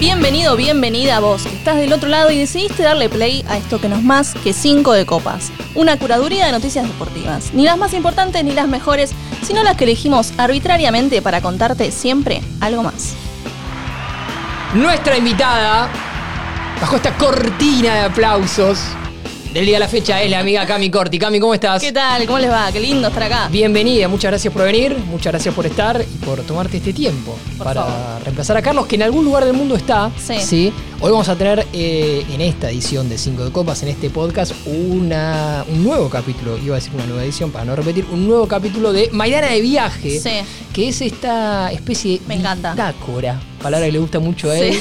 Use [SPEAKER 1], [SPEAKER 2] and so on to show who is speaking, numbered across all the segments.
[SPEAKER 1] Bienvenido, bienvenida a vos, que estás del otro lado y decidiste darle play a esto que no es más que 5 de copas. Una curaduría de noticias deportivas. Ni las más importantes ni las mejores, sino las que elegimos arbitrariamente para contarte siempre algo más.
[SPEAKER 2] Nuestra invitada, bajo esta cortina de aplausos del día de la fecha, es la amiga Cami Corti. Cami, ¿cómo estás?
[SPEAKER 1] ¿Qué tal? ¿Cómo les va? Qué lindo estar acá.
[SPEAKER 2] Bienvenida, muchas gracias por venir, muchas gracias por estar y por tomarte este tiempo
[SPEAKER 1] Por
[SPEAKER 2] para
[SPEAKER 1] favor.
[SPEAKER 2] reemplazar a Carlos, que en algún lugar del mundo está.
[SPEAKER 1] Sí.
[SPEAKER 2] Hoy vamos a tener eh, en esta edición de 5 de Copas, en este podcast, una, un nuevo capítulo, iba a decir una nueva edición para no repetir, un nuevo capítulo de Maidana de Viaje,
[SPEAKER 1] Sí.
[SPEAKER 2] que es esta especie
[SPEAKER 1] Me
[SPEAKER 2] de
[SPEAKER 1] encanta.
[SPEAKER 2] bitácora, palabra que le gusta mucho a él
[SPEAKER 1] Sí.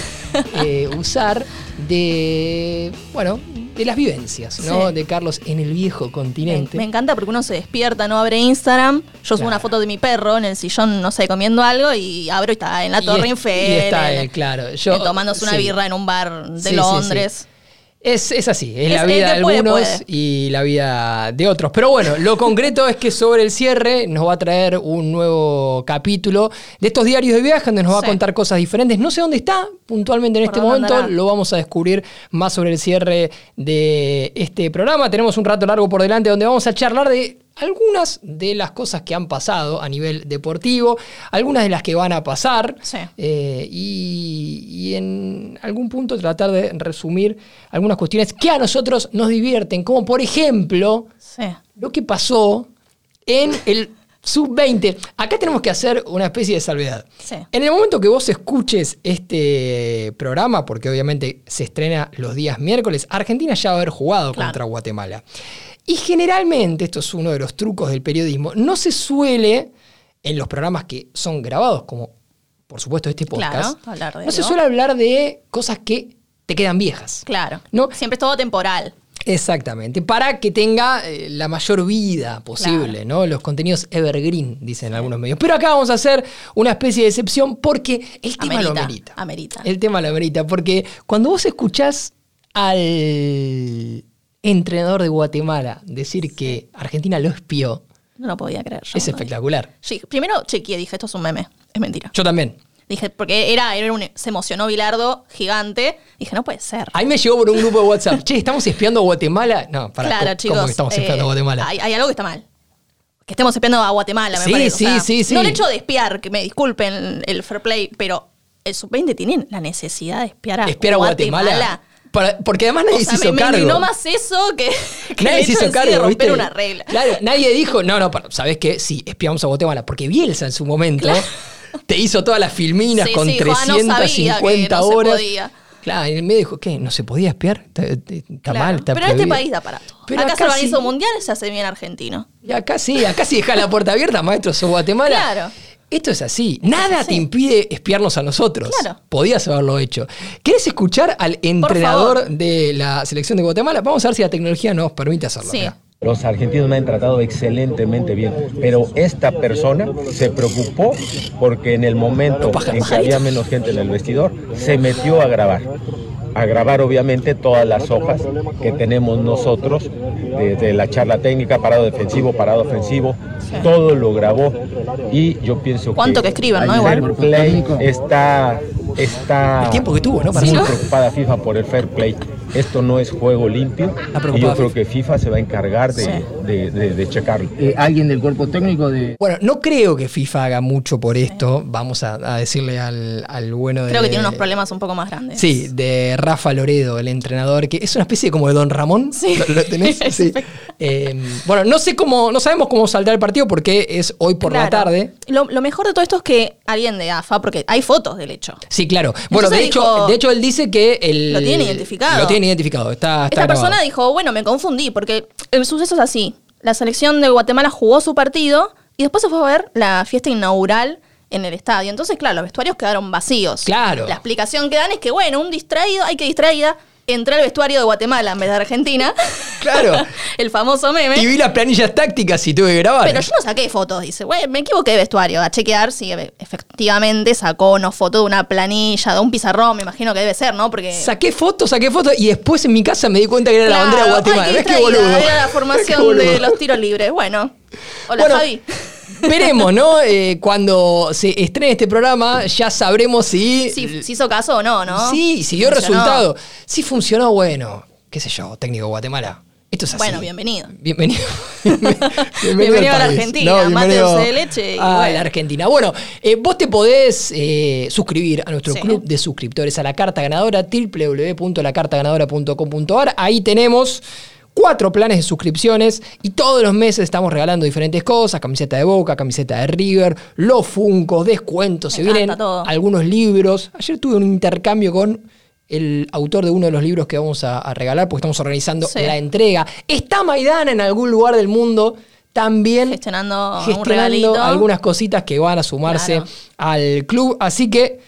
[SPEAKER 2] eh, usar, de, bueno, de las vivencias, ¿no?
[SPEAKER 1] Sí.
[SPEAKER 2] De Carlos en el viejo continente.
[SPEAKER 1] me encanta porque uno se despierta, no abre Instagram. Yo subo
[SPEAKER 2] Claro.
[SPEAKER 1] una foto de mi perro en el sillón, no sé, comiendo algo y abro y está en la
[SPEAKER 2] Y
[SPEAKER 1] Torre
[SPEAKER 2] es- y está él, claro. Yo-
[SPEAKER 1] tomándose una
[SPEAKER 2] sí.
[SPEAKER 1] birra en un bar de
[SPEAKER 2] sí,
[SPEAKER 1] Londres.
[SPEAKER 2] Es, es así, es,
[SPEAKER 1] Es
[SPEAKER 2] la vida de
[SPEAKER 1] puede,
[SPEAKER 2] algunos
[SPEAKER 1] puede.
[SPEAKER 2] y la vida de otros. Pero bueno, lo concreto es que sobre el cierre nos va a traer un nuevo capítulo de estos diarios de viaje donde nos va
[SPEAKER 1] Sí.
[SPEAKER 2] a contar cosas diferentes. No sé dónde está puntualmente en
[SPEAKER 1] ¿Por
[SPEAKER 2] este momento,
[SPEAKER 1] andará?
[SPEAKER 2] lo vamos a descubrir más sobre el cierre de este programa. Tenemos un rato largo por delante donde vamos a charlar de algunas de las cosas que han pasado a nivel deportivo, algunas de las que van a pasar
[SPEAKER 1] Sí.
[SPEAKER 2] eh, y, y en algún punto tratar de resumir algunas cuestiones que a nosotros nos divierten, como por ejemplo
[SPEAKER 1] Sí.
[SPEAKER 2] lo que pasó en el sub-20. Acá tenemos que hacer una especie de salvedad.
[SPEAKER 1] Sí.
[SPEAKER 2] En el momento que vos escuches este programa, porque obviamente se estrena los días miércoles, Argentina ya va a haber jugado
[SPEAKER 1] Claro.
[SPEAKER 2] contra Guatemala. Y generalmente, esto es uno de los trucos del periodismo, no se suele, en los programas que son grabados, como por supuesto este podcast,
[SPEAKER 1] Claro, hablar de
[SPEAKER 2] no se suele hablar de cosas que te quedan viejas.
[SPEAKER 1] Claro.
[SPEAKER 2] ¿No?
[SPEAKER 1] Siempre es todo temporal.
[SPEAKER 2] Exactamente, para que tenga eh, la mayor vida posible,
[SPEAKER 1] Claro.
[SPEAKER 2] ¿no? Los contenidos evergreen, dicen algunos medios. Pero acá vamos a hacer una especie de excepción porque el tema lo
[SPEAKER 1] Amerita,
[SPEAKER 2] amerita.
[SPEAKER 1] amerita.
[SPEAKER 2] El tema lo amerita, porque cuando vos escuchás al entrenador de Guatemala decir que Argentina lo espió,
[SPEAKER 1] No lo podía creer. yo.
[SPEAKER 2] es espectacular.
[SPEAKER 1] Sí, primero chequeé, dije, esto es un meme. Es mentira.
[SPEAKER 2] Yo también.
[SPEAKER 1] Dije, porque era, era un, se emocionó Bilardo, gigante. Dije, no puede ser.
[SPEAKER 2] Ahí me llegó por un grupo de WhatsApp. Che, ¿estamos espiando a Guatemala? No, para
[SPEAKER 1] claro,
[SPEAKER 2] ¿cómo,
[SPEAKER 1] chicos.
[SPEAKER 2] ¿cómo que estamos
[SPEAKER 1] eh,
[SPEAKER 2] espiando a Guatemala?
[SPEAKER 1] Hay, hay algo que está mal. Que estemos espiando a Guatemala, me
[SPEAKER 2] Sí,
[SPEAKER 1] parece.
[SPEAKER 2] sí,
[SPEAKER 1] O sea,
[SPEAKER 2] sí, sí.
[SPEAKER 1] No el hecho de espiar, que me disculpen el fair play, pero el sub-20 tiene la necesidad de espiar a,
[SPEAKER 2] ¿Espiar a Guatemala? Para- porque además nadie
[SPEAKER 1] O sea,
[SPEAKER 2] se hizo
[SPEAKER 1] me, me
[SPEAKER 2] cargo.
[SPEAKER 1] más eso que, que
[SPEAKER 2] Nadie se hizo
[SPEAKER 1] en sí
[SPEAKER 2] cargo,
[SPEAKER 1] de romper
[SPEAKER 2] ¿viste?
[SPEAKER 1] una regla.
[SPEAKER 2] Claro, nadie dijo, no, no, pero, ¿sabes qué? Sí, espiamos a Guatemala. Porque Bielsa en su momento te hizo todas las filminas
[SPEAKER 1] Sí,
[SPEAKER 2] con
[SPEAKER 1] sí, Juan no sabía
[SPEAKER 2] 350
[SPEAKER 1] que no se
[SPEAKER 2] horas.
[SPEAKER 1] podía.
[SPEAKER 2] Claro, y medio dijo, ¿qué? ¿No se podía espiar? Está, está
[SPEAKER 1] Claro.
[SPEAKER 2] mal, está
[SPEAKER 1] Pero en este
[SPEAKER 2] prohibido.
[SPEAKER 1] país da para todo.
[SPEAKER 2] Pero
[SPEAKER 1] acá, se
[SPEAKER 2] acá
[SPEAKER 1] un mundial se hace bien argentino.
[SPEAKER 2] Y acá sí, acá sí deja la puerta abierta, maestro, sos Guatemala.
[SPEAKER 1] Claro.
[SPEAKER 2] Esto es así. Nada
[SPEAKER 1] así.
[SPEAKER 2] te impide espiarnos a nosotros.
[SPEAKER 1] Claro.
[SPEAKER 2] Podías haberlo hecho. ¿Querés escuchar al entrenador de la selección de Guatemala? Vamos a ver si la tecnología nos permite hacerlo.
[SPEAKER 1] Sí.
[SPEAKER 3] Los argentinos me han tratado excelentemente bien, pero esta persona se preocupó porque en el momento en que había menos gente en el vestidor, se metió a grabar. A grabar obviamente todas las hojas que tenemos nosotros, desde la charla técnica, parado defensivo, parado ofensivo, todo lo grabó. Y yo pienso
[SPEAKER 1] ¿Cuánto que escriban, no?
[SPEAKER 3] el
[SPEAKER 1] Igual.
[SPEAKER 3] fair play está, está
[SPEAKER 2] El tiempo que tuvo, ¿no? Para
[SPEAKER 3] muy preocupada FIFA por el fair play. Esto no es juego limpio y yo creo que FIFA se va a encargar de,
[SPEAKER 1] Sí.
[SPEAKER 3] de- de- de checarlo.
[SPEAKER 4] eh, alguien del cuerpo técnico de...
[SPEAKER 2] Bueno, no creo que FIFA haga mucho por esto. Vamos a, a decirle al, al bueno de.
[SPEAKER 1] Creo que tiene unos problemas un poco más grandes.
[SPEAKER 2] Sí, de Rafa Loredo, el entrenador, que es una especie como de Don Ramón.
[SPEAKER 1] Sí.
[SPEAKER 2] ¿Lo, lo tenés? Sí. Eh, bueno, no sé cómo, no sabemos cómo saldrá el partido porque es hoy por la tarde.
[SPEAKER 1] Lo, lo mejor de todo esto es que alguien de AFA, porque hay fotos del hecho.
[SPEAKER 2] Sí, claro. Bueno, de hecho, de hecho él dice que el.
[SPEAKER 1] Lo tiene identificado.
[SPEAKER 2] Lo tiene identificado. Está, está
[SPEAKER 1] Esta persona dijo, bueno, me confundí, porque el suceso es así. La selección de Guatemala jugó su partido y después se fue a ver la fiesta inaugural en el estadio. Entonces, claro, los vestuarios quedaron vacíos.
[SPEAKER 2] Claro.
[SPEAKER 1] La explicación que dan es que, bueno, un distraído, hay que distraída, entré al vestuario de Guatemala en vez de Argentina.
[SPEAKER 2] Claro.
[SPEAKER 1] el famoso meme.
[SPEAKER 2] Y vi las planillas tácticas y tuve que grabar.
[SPEAKER 1] Pero yo no saqué fotos, dice. Güey, me equivoqué de vestuario. A chequear si efectivamente sacó una foto de una planilla, de un pizarrón, me imagino que debe ser, ¿no? Porque.
[SPEAKER 2] Saqué fotos, saqué fotos y después en mi casa me di cuenta que era la bandera de
[SPEAKER 1] ay,
[SPEAKER 2] Guatemala.
[SPEAKER 1] qué
[SPEAKER 2] ¿Ves qué boludo?
[SPEAKER 1] Era la formación de los tiros libres. Bueno. Hola,
[SPEAKER 2] Bueno,
[SPEAKER 1] Javi.
[SPEAKER 2] Veremos, ¿no? Eh, cuando se estrene este programa ya sabremos si...
[SPEAKER 1] Si, si hizo caso o no, ¿no?
[SPEAKER 2] Sí, si dio
[SPEAKER 1] Funcionó.
[SPEAKER 2] resultado. Si funcionó, bueno, qué sé yo, técnico Guatemala. Esto es así.
[SPEAKER 1] Bueno, bienvenido.
[SPEAKER 2] Bienvenido.
[SPEAKER 1] Bienvenido a la. Argentina,
[SPEAKER 2] No,
[SPEAKER 1] mate de leche y
[SPEAKER 2] A
[SPEAKER 1] bueno.
[SPEAKER 2] la Argentina. Bueno, eh, vos te podés eh, suscribir a nuestro
[SPEAKER 1] Sí.
[SPEAKER 2] club de suscriptores a la carta ganadora, www.lacartaganadora.com.ar. Ahí tenemos cuatro planes de suscripciones y todos los meses estamos regalando diferentes cosas, camiseta de Boca, camiseta de River, los Funcos, descuentos, se vienen
[SPEAKER 1] todo.
[SPEAKER 2] algunos libros. Ayer tuve un intercambio con el autor de uno de los libros que vamos a, a regalar porque estamos organizando
[SPEAKER 1] Sí.
[SPEAKER 2] la entrega. Está Maidana en algún lugar del mundo también
[SPEAKER 1] Gestionando
[SPEAKER 2] gestionando algunas cositas que van a sumarse
[SPEAKER 1] Claro.
[SPEAKER 2] al club. Así que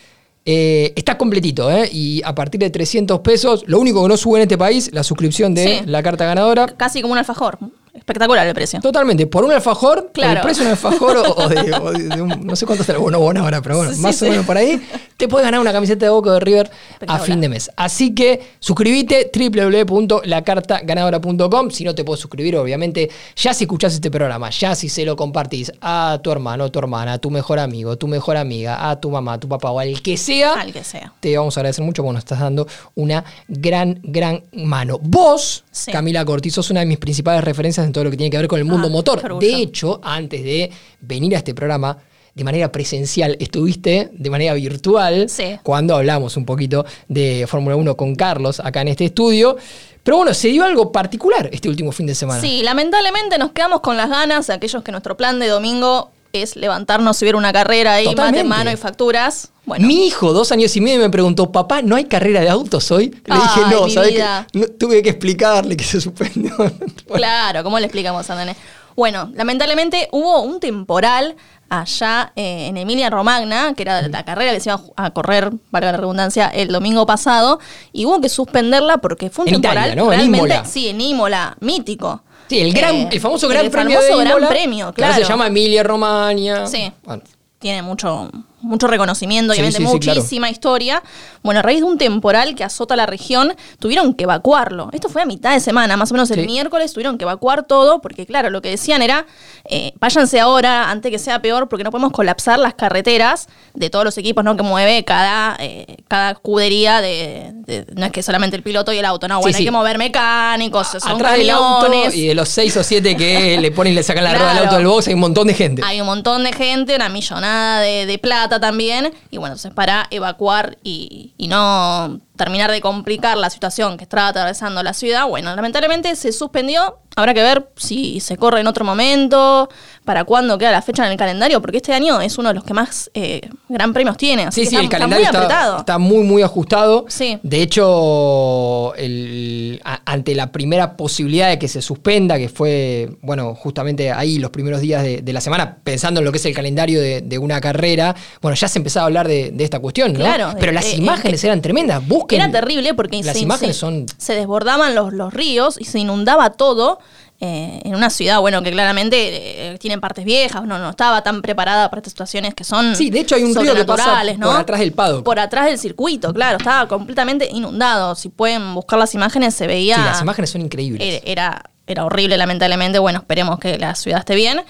[SPEAKER 2] eh, está completito, ¿eh? Y a partir de 300 pesos, lo único que no sube en este país, la suscripción de
[SPEAKER 1] Sí.
[SPEAKER 2] la carta ganadora.
[SPEAKER 1] Casi como un alfajor. Espectacular el precio.
[SPEAKER 2] Totalmente, por un alfajor,
[SPEAKER 1] Claro.
[SPEAKER 2] el precio de un alfajor o, o de, o de- de un- no sé cuánto el bono bono ahora, pero bueno,
[SPEAKER 1] Sí,
[SPEAKER 2] más
[SPEAKER 1] sí.
[SPEAKER 2] o menos por ahí, te puedes ganar una camiseta de Boca de River a fin de mes. Así que suscríbete www.lacartaganadora.com. Si no te puedes suscribir, obviamente, ya si escuchás este programa, ya si se lo compartís a tu hermano, tu hermana, a tu mejor amigo, tu mejor amiga, a tu mamá, a tu papá o al que sea,
[SPEAKER 1] Al que sea.
[SPEAKER 2] te vamos a agradecer mucho porque nos estás dando una gran, gran mano. Vos,
[SPEAKER 1] Sí.
[SPEAKER 2] Camila Corti, sos una de mis principales referencias en todo lo que tiene que ver con el mundo
[SPEAKER 1] Ah,
[SPEAKER 2] motor. De hecho, antes de venir a este programa, de manera presencial, estuviste de manera virtual
[SPEAKER 1] Sí.
[SPEAKER 2] cuando hablamos un poquito de Fórmula 1 con Carlos acá en este estudio. Pero bueno, se dio algo particular este último fin de semana.
[SPEAKER 1] Sí, lamentablemente nos quedamos con las ganas, aquellos que nuestro plan de domingo es levantarnos, subir una carrera ahí, mate en mano y facturas. Bueno,
[SPEAKER 2] Mi hijo, dos años y medio, me preguntó, papá, ¿no hay carrera de autos hoy? Le dije, no, ¿sabes? No, tuve que explicarle que se suspendió.
[SPEAKER 1] Claro, ¿cómo le explicamos a Andrés? Bueno, lamentablemente hubo un temporal allá eh, en Emilia Romagna, que era la carrera que se iba a correr, valga la redundancia, el domingo pasado, y hubo que suspenderla porque fue un
[SPEAKER 2] En
[SPEAKER 1] temporal
[SPEAKER 2] Italia, ¿no? En
[SPEAKER 1] realmente,
[SPEAKER 2] Imola.
[SPEAKER 1] sí, en Imola, mítico.
[SPEAKER 2] Sí, el, gran,
[SPEAKER 1] Eh,
[SPEAKER 2] el famoso Gran
[SPEAKER 1] el
[SPEAKER 2] Premio
[SPEAKER 1] famoso
[SPEAKER 2] de
[SPEAKER 1] Gran
[SPEAKER 2] Imola,
[SPEAKER 1] Premio,
[SPEAKER 2] que ahora
[SPEAKER 1] claro.
[SPEAKER 2] se llama Emilia Romagna.
[SPEAKER 1] Sí.
[SPEAKER 2] Bueno,
[SPEAKER 1] tiene mucho, mucho reconocimiento,
[SPEAKER 2] Sí,
[SPEAKER 1] obviamente
[SPEAKER 2] sí, sí, claro.
[SPEAKER 1] muchísima historia. Bueno, a raíz de un temporal que azota la región, tuvieron que evacuarlo. Esto fue a mitad de semana, más o menos el miércoles tuvieron que evacuar todo, porque claro, lo que decían era, eh, váyanse ahora antes que sea peor, porque no podemos colapsar las carreteras de todos los equipos ¿no? que mueve cada, eh, cada escudería de, de- No es que solamente el piloto y el auto, no, bueno, hay que mover mecánicos, son
[SPEAKER 2] atrás del auto y de los seis o siete que le ponen y le sacan la rueda al
[SPEAKER 1] Claro.
[SPEAKER 2] auto del box hay un montón de gente.
[SPEAKER 1] Hay un montón de gente, una millonada de, de plata también. Y bueno, entonces para evacuar y, y no terminar de complicar la situación que estaba atravesando la ciudad, bueno, lamentablemente se suspendió. Habrá que ver si se corre en otro momento, para cuándo queda la fecha en el calendario, porque este año es uno de los que más eh, gran premios tiene. Así
[SPEAKER 2] Sí,
[SPEAKER 1] que
[SPEAKER 2] sí,
[SPEAKER 1] está,
[SPEAKER 2] el
[SPEAKER 1] está
[SPEAKER 2] calendario
[SPEAKER 1] muy
[SPEAKER 2] está,
[SPEAKER 1] apretado.
[SPEAKER 2] está muy, muy ajustado.
[SPEAKER 1] Sí.
[SPEAKER 2] De hecho, el- a- ante la primera posibilidad de que se suspenda, que fue, bueno, justamente ahí los primeros días de, de la semana, pensando en lo que es el calendario de, de una carrera, bueno, ya se empezaba a hablar de, de esta cuestión, ¿no?
[SPEAKER 1] Claro,
[SPEAKER 2] Pero
[SPEAKER 1] de-
[SPEAKER 2] las
[SPEAKER 1] de-
[SPEAKER 2] imágenes eran tremendas. Busquen.
[SPEAKER 1] Era terrible porque
[SPEAKER 2] Las
[SPEAKER 1] se,
[SPEAKER 2] imágenes
[SPEAKER 1] se-
[SPEAKER 2] son.
[SPEAKER 1] se desbordaban los, los ríos y se inundaba todo eh, en una ciudad, bueno, que claramente eh, tiene partes viejas, no, no estaba tan preparada para estas situaciones que son
[SPEAKER 2] Sí, de hecho hay un río que pasa por atrás del paddock.
[SPEAKER 1] Por atrás del circuito, claro, estaba completamente inundado. Si pueden buscar las imágenes, se veía...
[SPEAKER 2] Sí, las imágenes son increíbles.
[SPEAKER 1] Era, era, era horrible, lamentablemente. Bueno, esperemos que la ciudad esté bien.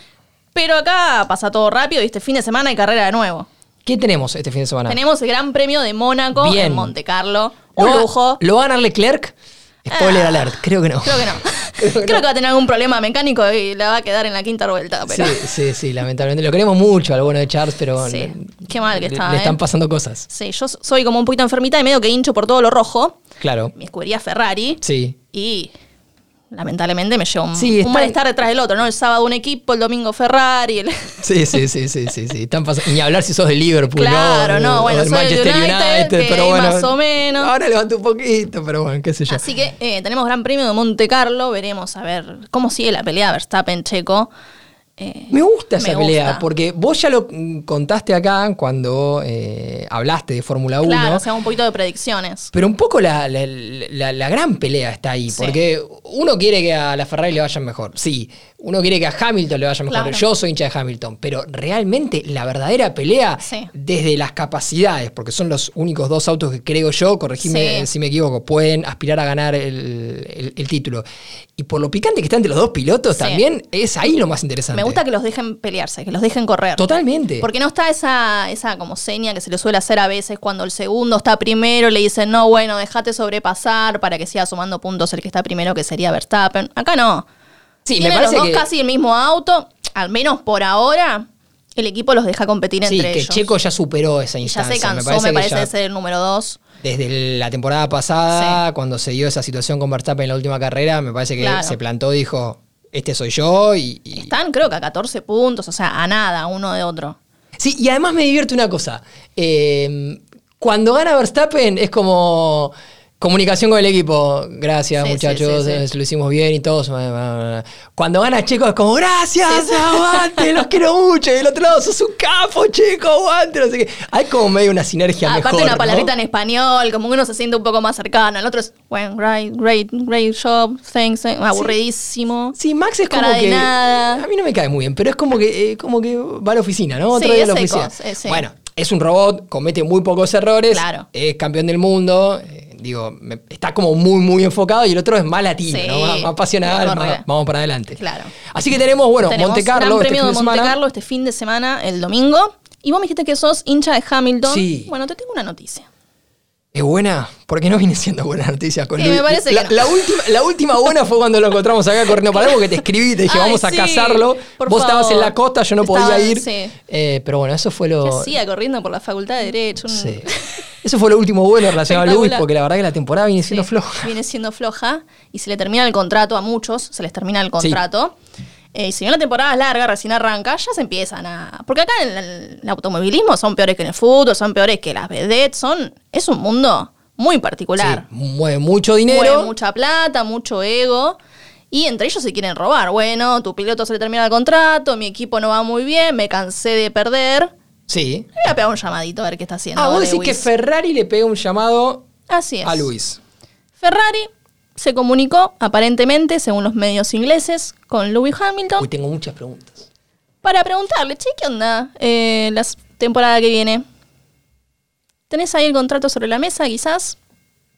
[SPEAKER 1] Pero acá pasa todo rápido y este fin de semana hay carrera de nuevo.
[SPEAKER 2] ¿Qué tenemos este fin de semana?
[SPEAKER 1] Tenemos el Gran Premio de Mónaco
[SPEAKER 2] Bien.
[SPEAKER 1] en Monte Carlo. Un
[SPEAKER 2] ¿Lo
[SPEAKER 1] lujo.
[SPEAKER 2] ¿Lo va a ganar Leclerc? Spoiler
[SPEAKER 1] Ah,
[SPEAKER 2] alert, creo que no.
[SPEAKER 1] Creo que no. Creo que va a tener algún problema mecánico y le va a quedar en la quinta vuelta. Pero
[SPEAKER 2] Sí, sí, sí, lamentablemente. Lo queremos mucho al bueno de Charles, pero
[SPEAKER 1] Sí,
[SPEAKER 2] le-
[SPEAKER 1] qué mal que está,
[SPEAKER 2] Le
[SPEAKER 1] ¿eh?
[SPEAKER 2] están pasando cosas.
[SPEAKER 1] sí, yo soy como un poquito enfermita y medio que hincho por todo lo rojo.
[SPEAKER 2] Claro.
[SPEAKER 1] Mi escudería Ferrari.
[SPEAKER 2] Sí.
[SPEAKER 1] Y lamentablemente me llevo un,
[SPEAKER 2] Sí,
[SPEAKER 1] un malestar detrás del otro, ¿no? El sábado un equipo, el domingo Ferrari. el-
[SPEAKER 2] Sí, sí, sí, sí, sí, sí. Están pasando. Ni hablar si sos del Liverpool,
[SPEAKER 1] Claro,
[SPEAKER 2] ¿no?
[SPEAKER 1] no, bueno, soy
[SPEAKER 2] Manchester
[SPEAKER 1] United,
[SPEAKER 2] United,
[SPEAKER 1] que
[SPEAKER 2] pero bueno.
[SPEAKER 1] más o menos.
[SPEAKER 2] Ahora levantó un poquito, pero bueno, qué sé yo.
[SPEAKER 1] Así que eh, tenemos Gran Premio de Monte Carlo. Veremos a ver cómo sigue la pelea Verstappen-Checo. Eh,
[SPEAKER 2] Me gusta esa
[SPEAKER 1] me
[SPEAKER 2] pelea,
[SPEAKER 1] gusta.
[SPEAKER 2] porque vos ya lo contaste acá cuando eh, hablaste de Fórmula 1.
[SPEAKER 1] Claro, hacemos un poquito de predicciones.
[SPEAKER 2] Pero un poco la, la- la- la gran pelea está ahí,
[SPEAKER 1] Sí.
[SPEAKER 2] porque uno quiere que a la Ferrari le vaya mejor, sí. Uno quiere que a Hamilton le vaya mejor.
[SPEAKER 1] Claro.
[SPEAKER 2] Yo soy hincha de Hamilton, pero realmente la verdadera pelea,
[SPEAKER 1] Sí.
[SPEAKER 2] desde las capacidades, porque son los únicos dos autos que creo yo, corregime
[SPEAKER 1] Sí.
[SPEAKER 2] si me equivoco, pueden aspirar a ganar el, el- el título. Y por lo picante que está entre los dos pilotos, también es ahí lo más interesante.
[SPEAKER 1] Me gusta que los dejen pelearse, que los dejen correr.
[SPEAKER 2] Totalmente.
[SPEAKER 1] Porque no está esa, esa como seña que se le suele hacer a veces cuando el segundo está primero, le dicen, no, bueno, déjate sobrepasar para que siga sumando puntos el que está primero, que sería Verstappen. Acá no.
[SPEAKER 2] Sí, me
[SPEAKER 1] Tienen
[SPEAKER 2] parece
[SPEAKER 1] los dos
[SPEAKER 2] que-
[SPEAKER 1] casi el mismo auto, al menos por ahora, el equipo los deja competir
[SPEAKER 2] Sí,
[SPEAKER 1] entre
[SPEAKER 2] que
[SPEAKER 1] ellos.
[SPEAKER 2] Checo ya superó esa
[SPEAKER 1] y ya
[SPEAKER 2] instancia.
[SPEAKER 1] se cansó, me
[SPEAKER 2] que
[SPEAKER 1] parece,
[SPEAKER 2] ya
[SPEAKER 1] de ser el número dos.
[SPEAKER 2] Desde la temporada pasada, cuando se dio esa situación con Verstappen en la última carrera, me parece que
[SPEAKER 1] Claro.
[SPEAKER 2] se plantó y dijo, este soy yo y... y-
[SPEAKER 1] Están, creo que a 14 puntos, o sea, a nada uno de otro.
[SPEAKER 2] Sí, y además me divierte una cosa. Eh, cuando gana Verstappen es como comunicación con el equipo. Gracias,
[SPEAKER 1] Sí,
[SPEAKER 2] muchachos,
[SPEAKER 1] sí, sí, sí.
[SPEAKER 2] eh, lo hicimos bien y todos. Cuando gana Checo es como, gracias, aguante, los quiero mucho. Y del otro lado, sos un capo, Checo, aguante, no sé qué. Hay como medio una sinergia
[SPEAKER 1] Aparte
[SPEAKER 2] mejor,
[SPEAKER 1] una
[SPEAKER 2] ¿no?
[SPEAKER 1] palabrita en español, como uno se siente un poco más cercano. El otro es, bueno, great, great, great job, thanks, aburridísimo.
[SPEAKER 2] Sí, Max es
[SPEAKER 1] Cara
[SPEAKER 2] como
[SPEAKER 1] de
[SPEAKER 2] que.
[SPEAKER 1] nada.
[SPEAKER 2] A mí no me cae muy bien, pero es como que, eh, como que va a la oficina, ¿no? Otro día a la oficina.
[SPEAKER 1] secos, es sí.
[SPEAKER 2] Bueno, es un robot, comete muy pocos errores.
[SPEAKER 1] Claro.
[SPEAKER 2] Es campeón del mundo. eh, digo, me- está como muy, muy enfocado y el otro es más latino,
[SPEAKER 1] Sí,
[SPEAKER 2] ¿no? Más, más pasional,
[SPEAKER 1] corre.
[SPEAKER 2] más- vamos para adelante.
[SPEAKER 1] Claro.
[SPEAKER 2] Así que tenemos, bueno,
[SPEAKER 1] Tenemos
[SPEAKER 2] Monte Carlo.
[SPEAKER 1] Gran
[SPEAKER 2] este fin
[SPEAKER 1] de
[SPEAKER 2] de
[SPEAKER 1] Monte. Carlo este fin de semana, el domingo. Y vos me dijiste que sos hincha de Hamilton.
[SPEAKER 2] Sí.
[SPEAKER 1] Bueno, te tengo una noticia.
[SPEAKER 2] ¿Es buena? Porque no viene siendo buena noticia con
[SPEAKER 1] Sí,
[SPEAKER 2] Luis.
[SPEAKER 1] me parece
[SPEAKER 2] la,
[SPEAKER 1] que no.
[SPEAKER 2] la última, la última buena fue cuando lo encontramos acá corriendo para porque te escribí y te dije,
[SPEAKER 1] Ay,
[SPEAKER 2] vamos a
[SPEAKER 1] sí,
[SPEAKER 2] cazarlo.
[SPEAKER 1] por
[SPEAKER 2] Vos estabas en la costa, yo no
[SPEAKER 1] Estaba-
[SPEAKER 2] podía ir.
[SPEAKER 1] sí.
[SPEAKER 2] Eh, pero bueno, eso fue
[SPEAKER 1] ¿Qué
[SPEAKER 2] lo.
[SPEAKER 1] hacía corriendo por la Facultad de Derecho?
[SPEAKER 2] Sí. Eso fue lo último bueno relacionado a Luis, porque la verdad que la temporada viene siendo floja.
[SPEAKER 1] Viene siendo floja y se le termina el contrato a muchos, se les termina el contrato. Eh, y si bien la temporada es larga, recién arranca, ya se empiezan a... Porque acá en el, el automovilismo son peores que en el fútbol, son peores que las vedettes, son... Es un mundo muy particular.
[SPEAKER 2] Sí, mueve mucho dinero.
[SPEAKER 1] Mueve mucha plata, mucho ego. Y entre ellos se quieren robar. Bueno, tu piloto se le termina el contrato, mi equipo no va muy bien, me cansé de perder.
[SPEAKER 2] Sí.
[SPEAKER 1] Le voy a pegar un llamadito a ver qué está haciendo.
[SPEAKER 2] Ah, vos decís
[SPEAKER 1] Lewis.
[SPEAKER 2] que Ferrari le pega un llamado
[SPEAKER 1] Así es.
[SPEAKER 2] a Luis.
[SPEAKER 1] Ferrari se comunicó, aparentemente, según los medios ingleses, con Lewis Hamilton
[SPEAKER 2] Uy, tengo muchas preguntas.
[SPEAKER 1] para preguntarle, che, ¿qué onda eh, la temporada que viene? ¿Tenés ahí el contrato sobre la mesa, quizás?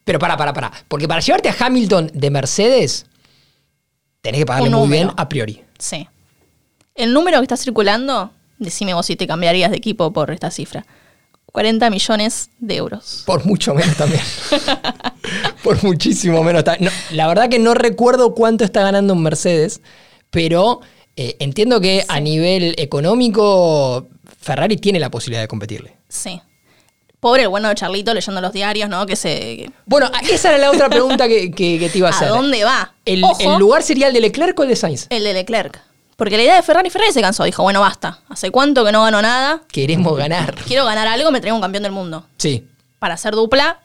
[SPEAKER 2] Pero para, para, para. Porque para llevarte a Hamilton de Mercedes, tenés que pagarle muy bien a priori.
[SPEAKER 1] Sí. El número que está circulando, decime vos si te cambiarías de equipo por esta cifra. 40 millones de euros.
[SPEAKER 2] Por mucho menos también. Por muchísimo menos. no, la verdad que no recuerdo cuánto está ganando un Mercedes, pero eh, entiendo que a nivel económico Ferrari tiene la posibilidad de competirle.
[SPEAKER 1] Sí. Pobre el bueno de Charlito leyendo los diarios, ¿no? Que se...
[SPEAKER 2] Bueno, esa era la otra pregunta que, que- que te iba a
[SPEAKER 1] ¿A
[SPEAKER 2] hacer.
[SPEAKER 1] dónde va?
[SPEAKER 2] ¿El, el lugar sería el de Leclerc o el de Sainz?
[SPEAKER 1] el de Leclerc. Porque la idea de Ferrari, Ferrari se cansó. Dijo, bueno, basta. ¿Hace cuánto que no gano nada?
[SPEAKER 2] Queremos ganar.
[SPEAKER 1] Quiero ganar algo, me traigo un campeón del mundo.
[SPEAKER 2] Sí.
[SPEAKER 1] Para hacer dupla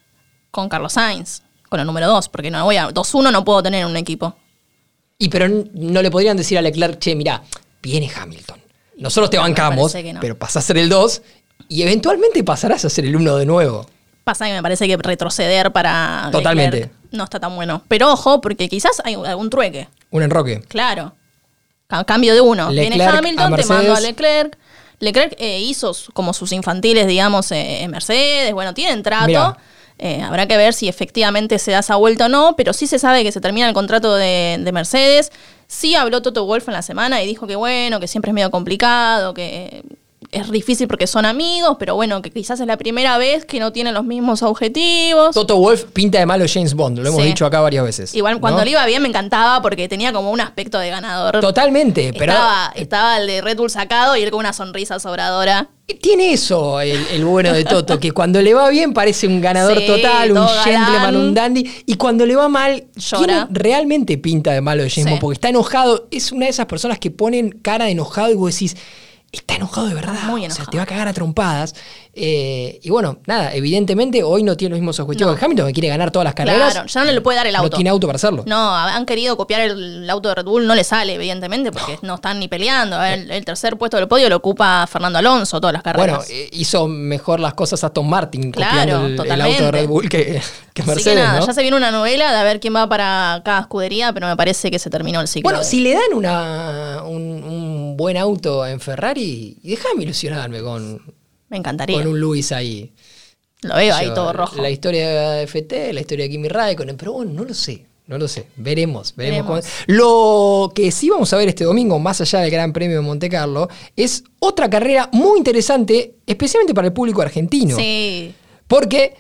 [SPEAKER 1] con Carlos Sainz, con el número 2. Porque no voy a... 2-1 no puedo tener en un equipo.
[SPEAKER 2] Y pero no le podrían decir a Leclerc, che, mirá, viene Hamilton. Nosotros te bancamos,
[SPEAKER 1] no.
[SPEAKER 2] pero pasás a ser el 2 y eventualmente pasarás a ser el 1 de nuevo.
[SPEAKER 1] Pasa que me parece que retroceder para
[SPEAKER 2] Totalmente.
[SPEAKER 1] Leclerc no está tan bueno. Pero ojo, porque quizás hay algún trueque.
[SPEAKER 2] Un enroque.
[SPEAKER 1] Claro. Ca- cambio de uno. Viene
[SPEAKER 2] Leclerc a
[SPEAKER 1] Hamilton, te mando a Leclerc. Leclerc eh, hizo como sus infantiles, digamos, eh, en Mercedes. Bueno, tienen trato. Eh, habrá que ver si efectivamente se da esa vuelta o no, pero sí se sabe que se termina el contrato de, de Mercedes. Sí habló Toto Wolf en la semana y dijo que bueno, que siempre es medio complicado, que es difícil porque son amigos, pero bueno, que quizás es la primera vez que no tienen los mismos objetivos.
[SPEAKER 2] Toto Wolf pinta de malo James Bond, lo hemos
[SPEAKER 1] Sí.
[SPEAKER 2] dicho acá varias veces.
[SPEAKER 1] Igual cuando
[SPEAKER 2] ¿no?
[SPEAKER 1] le iba bien me encantaba porque tenía como un aspecto de ganador.
[SPEAKER 2] Totalmente, pero
[SPEAKER 1] Estaba, estaba el de Red Bull sacado y él con una sonrisa sobradora.
[SPEAKER 2] tiene eso el, el bueno de Toto, que cuando le va bien parece un ganador
[SPEAKER 1] Sí,
[SPEAKER 2] total, un gentleman, un dandy, y cuando le va mal,
[SPEAKER 1] Llora.
[SPEAKER 2] realmente pinta de malo de James
[SPEAKER 1] Sí.
[SPEAKER 2] Bond, porque está enojado, es una de esas personas que ponen cara de enojado y vos decís, está enojado de verdad,
[SPEAKER 1] Muy
[SPEAKER 2] o sea,
[SPEAKER 1] enojado.
[SPEAKER 2] te va a cagar a trompadas. Eh, y bueno, nada, evidentemente hoy no tiene los mismos objetivos
[SPEAKER 1] No.
[SPEAKER 2] que Hamilton, que quiere ganar todas las carreras.
[SPEAKER 1] Claro, ya no le puede dar el
[SPEAKER 2] No
[SPEAKER 1] auto.
[SPEAKER 2] tiene auto para hacerlo.
[SPEAKER 1] No, han querido copiar el auto de Red Bull, no le sale, evidentemente, porque no están ni peleando. El, el tercer puesto del podio lo ocupa Fernando Alonso todas las
[SPEAKER 2] Bueno,
[SPEAKER 1] carreras.
[SPEAKER 2] eh, hizo mejor las cosas Aston Martin
[SPEAKER 1] Claro,
[SPEAKER 2] copiando el, el auto de. Red Bull que, que
[SPEAKER 1] Así que
[SPEAKER 2] Mercedes,
[SPEAKER 1] nada,
[SPEAKER 2] ¿no?
[SPEAKER 1] ya se viene una novela de a ver quién va para cada escudería, pero me parece que se terminó el ciclo.
[SPEAKER 2] Bueno,
[SPEAKER 1] de-
[SPEAKER 2] si le dan una, un, un buen auto en Ferrari, déjame ilusionarme con,
[SPEAKER 1] me encantaría.
[SPEAKER 2] con un Luis ahí.
[SPEAKER 1] Lo veo ahí
[SPEAKER 2] Yo,
[SPEAKER 1] todo rojo.
[SPEAKER 2] La historia de FT, la historia de Kimi Raikkonen, pero bueno, no lo sé. No lo sé, veremos, veremos.
[SPEAKER 1] Veremos.
[SPEAKER 2] cómo- Lo que sí vamos a ver este domingo, más allá del Gran Premio de Monte Carlo, es otra carrera muy interesante, especialmente para el público argentino.
[SPEAKER 1] Sí.
[SPEAKER 2] Porque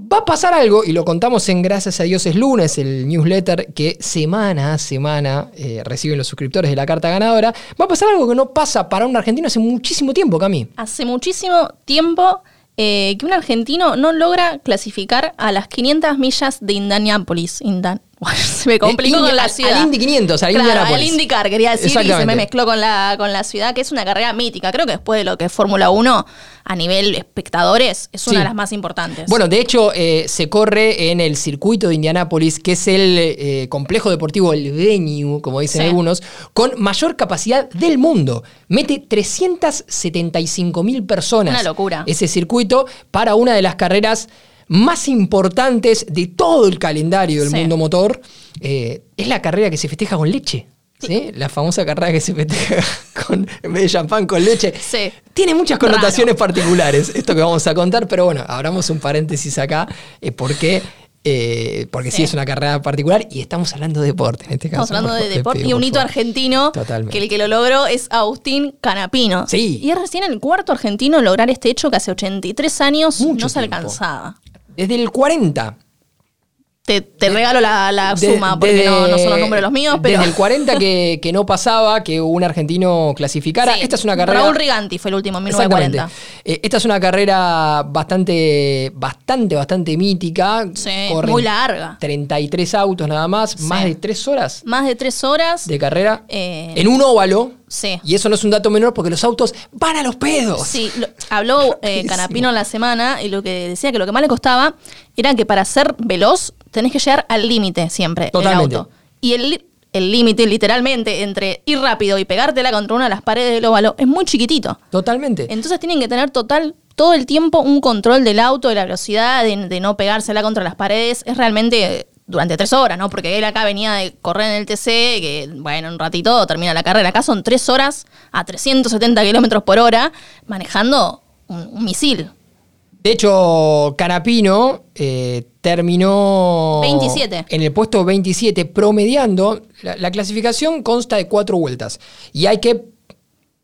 [SPEAKER 2] va a pasar algo, y lo contamos en Gracias a Dios es lunes, el newsletter que semana a semana eh, reciben los suscriptores de la carta ganadora. Va a pasar algo que no pasa para un argentino hace muchísimo tiempo, Cami.
[SPEAKER 1] Hace muchísimo tiempo eh, que un argentino no logra clasificar a las 500 millas de Indianapolis. Indan- se me complicó con la
[SPEAKER 2] al-
[SPEAKER 1] ciudad.
[SPEAKER 2] al Indy 500, al
[SPEAKER 1] claro,
[SPEAKER 2] Indianapolis.
[SPEAKER 1] al IndyCar quería decir y se me mezcló con la, con la ciudad, que es una carrera mítica. Creo que después de lo que es Fórmula 1, a nivel espectadores, es una de las más importantes.
[SPEAKER 2] Bueno, de hecho, eh, se corre en el circuito de Indianápolis, que es el eh, complejo deportivo, el venue, como dicen
[SPEAKER 1] Sí.
[SPEAKER 2] algunos, con mayor capacidad del mundo. Mete 375 mil personas.
[SPEAKER 1] Una locura.
[SPEAKER 2] Ese circuito para una de las carreras más importantes de todo el calendario del
[SPEAKER 1] Sí.
[SPEAKER 2] mundo motor. Eh, es la carrera que se festeja con leche. ¿sí? La famosa carrera que se festeja con, en vez de champán con leche.
[SPEAKER 1] Sí.
[SPEAKER 2] Tiene muchas connotaciones particulares esto que vamos a contar, pero bueno, abramos un paréntesis acá eh, porque, eh, porque sí.
[SPEAKER 1] Sí.
[SPEAKER 2] es una carrera particular y estamos hablando de deporte en este caso.
[SPEAKER 1] Estamos hablando de
[SPEAKER 2] Te
[SPEAKER 1] deporte y un hito argentino
[SPEAKER 2] Totalmente.
[SPEAKER 1] que el que lo logró es Agustín Canapino.
[SPEAKER 2] Sí.
[SPEAKER 1] Y es recién el cuarto argentino en lograr este hecho que hace 83 años
[SPEAKER 2] Mucho
[SPEAKER 1] no se
[SPEAKER 2] tiempo.
[SPEAKER 1] alcanzaba.
[SPEAKER 2] Desde el 40.
[SPEAKER 1] Te, te regalo la, la
[SPEAKER 2] De-
[SPEAKER 1] suma porque no, no son los números los míos, pero.
[SPEAKER 2] Desde el 40 que, que no pasaba que un argentino clasificara.
[SPEAKER 1] Sí,
[SPEAKER 2] Esta es una carrera.
[SPEAKER 1] Raúl Riganti fue el último en
[SPEAKER 2] Exactamente.
[SPEAKER 1] 1940.
[SPEAKER 2] Eh, esta es una carrera bastante, bastante, bastante mítica.
[SPEAKER 1] Sí, muy larga.
[SPEAKER 2] 33 autos nada más,
[SPEAKER 1] Sí.
[SPEAKER 2] más de 3 horas
[SPEAKER 1] Más de tres horas.
[SPEAKER 2] de carrera
[SPEAKER 1] Eh,
[SPEAKER 2] en un óvalo.
[SPEAKER 1] Sí.
[SPEAKER 2] Y eso no es un dato menor porque los autos van a los pedos.
[SPEAKER 1] Sí, lo- habló eh. Canapino en la semana y lo que decía que lo que más le costaba era que para ser veloz tenés que llegar al límite siempre
[SPEAKER 2] Totalmente.
[SPEAKER 1] en el auto. Y el li- el límite literalmente entre ir rápido y pegártela contra una de las paredes del óvalo es muy chiquitito.
[SPEAKER 2] Totalmente.
[SPEAKER 1] Entonces tienen que tener total todo el tiempo un control del auto, de la velocidad, de, de no pegársela contra las paredes. Es realmente durante tres horas, ¿no? Porque él acá venía de correr en el TC, que bueno, un ratito termina la carrera. Acá son tres horas a 370 kilómetros por hora manejando un, un misil.
[SPEAKER 2] De hecho, Canapino eh, terminó
[SPEAKER 1] 27.
[SPEAKER 2] en el puesto 27, promediando. La, la clasificación consta de cuatro vueltas. Y hay que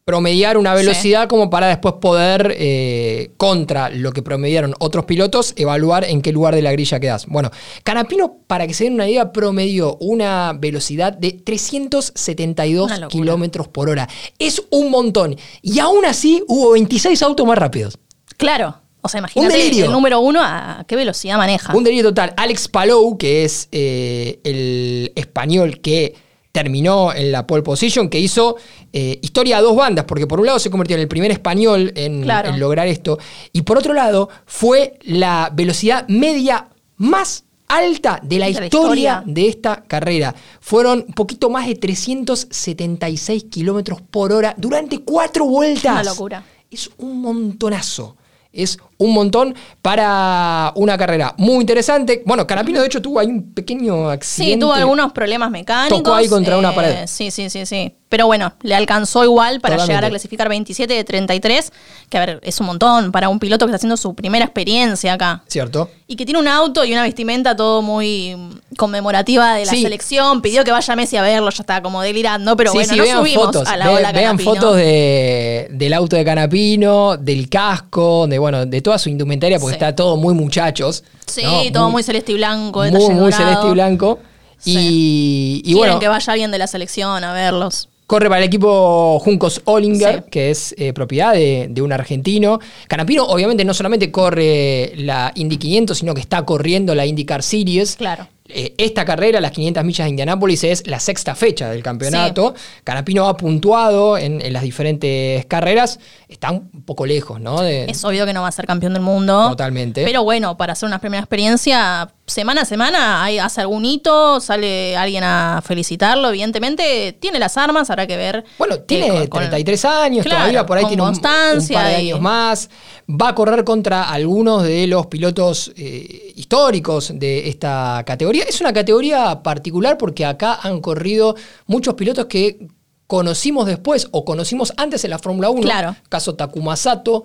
[SPEAKER 2] promediar una velocidad como para después poder, eh, contra lo que promediaron otros pilotos, evaluar en qué lugar de la grilla quedas. Bueno, Canapino, para que se den una idea, promedió una velocidad de 372
[SPEAKER 1] Una locura.
[SPEAKER 2] kilómetros por hora. Es un montón. Y aún así hubo 26 autos más rápidos.
[SPEAKER 1] Claro. O sea,
[SPEAKER 2] Un
[SPEAKER 1] imagínate
[SPEAKER 2] delirio.
[SPEAKER 1] el número uno a qué velocidad maneja.
[SPEAKER 2] Un delirio total. Alex Palou, que es eh, el español que terminó en la pole position, que hizo eh, historia a dos bandas, porque por un lado se convirtió en el primer español en,
[SPEAKER 1] Claro.
[SPEAKER 2] en lograr esto, y por otro lado fue la velocidad media más alta de la,
[SPEAKER 1] De
[SPEAKER 2] historia,
[SPEAKER 1] historia.
[SPEAKER 2] de esta carrera. Fueron un poquito más de 376 kilómetros por hora durante cuatro vueltas.
[SPEAKER 1] Una locura.
[SPEAKER 2] Es un montonazo. Es un montón para una carrera muy interesante. Bueno, Canapino, de hecho, tuvo ahí un pequeño accidente.
[SPEAKER 1] Sí, tuvo algunos problemas mecánicos.
[SPEAKER 2] Tocó ahí contra una pared.
[SPEAKER 1] Sí, sí, sí, sí. Pero bueno, le alcanzó igual para
[SPEAKER 2] Totalmente.
[SPEAKER 1] llegar a clasificar 27 de 33, que a ver, es un montón para un piloto que está haciendo su primera experiencia acá.
[SPEAKER 2] ¿Cierto?
[SPEAKER 1] Y que tiene un auto y una vestimenta todo muy conmemorativa de la
[SPEAKER 2] Sí.
[SPEAKER 1] selección. Pidió que vaya Messi a verlo, ya estaba como delirando, pero
[SPEAKER 2] Sí,
[SPEAKER 1] bueno,
[SPEAKER 2] sí,
[SPEAKER 1] no
[SPEAKER 2] vean
[SPEAKER 1] subimos
[SPEAKER 2] fotos.
[SPEAKER 1] a la
[SPEAKER 2] Ve-
[SPEAKER 1] ola
[SPEAKER 2] vean
[SPEAKER 1] Canapino.
[SPEAKER 2] fotos de, del auto de Canapino, del casco, de bueno, de toda su indumentaria, porque está todo muy muchachos.
[SPEAKER 1] Sí,
[SPEAKER 2] ¿no?
[SPEAKER 1] todo muy, celeste y blanco,
[SPEAKER 2] Muy, muy
[SPEAKER 1] dorado.
[SPEAKER 2] celeste y blanco. Y, y
[SPEAKER 1] Quieren
[SPEAKER 2] bueno,
[SPEAKER 1] que vaya alguien de la selección a verlos.
[SPEAKER 2] Corre para el equipo Juncos Ollinger,
[SPEAKER 1] Sí.
[SPEAKER 2] que es eh, propiedad de, de un argentino. Canapino, obviamente, no solamente corre la Indy 500, sino que está corriendo la IndyCar Series.
[SPEAKER 1] Claro.
[SPEAKER 2] Eh, esta carrera, las 500 millas de Indianápolis, es la sexta fecha del campeonato. Canapino ha puntuado en, en las diferentes carreras. Está un poco lejos, ¿no? De-
[SPEAKER 1] Es obvio que no va a ser campeón del mundo.
[SPEAKER 2] Totalmente.
[SPEAKER 1] Pero bueno, para hacer una primera experiencia, semana a semana hay, hace algún hito, sale alguien a felicitarlo, evidentemente. Tiene las armas, habrá que ver.
[SPEAKER 2] Bueno,
[SPEAKER 1] eh,
[SPEAKER 2] tiene
[SPEAKER 1] con-
[SPEAKER 2] 33 años,
[SPEAKER 1] Claro,
[SPEAKER 2] todavía por ahí tiene un- un, par de
[SPEAKER 1] y-
[SPEAKER 2] años más. Va a correr contra algunos de los pilotos eh, históricos de esta categoría. Es una categoría particular porque acá han corrido muchos pilotos que conocimos después o conocimos antes en la Fórmula 1.
[SPEAKER 1] Claro.
[SPEAKER 2] Caso Takuma Sato,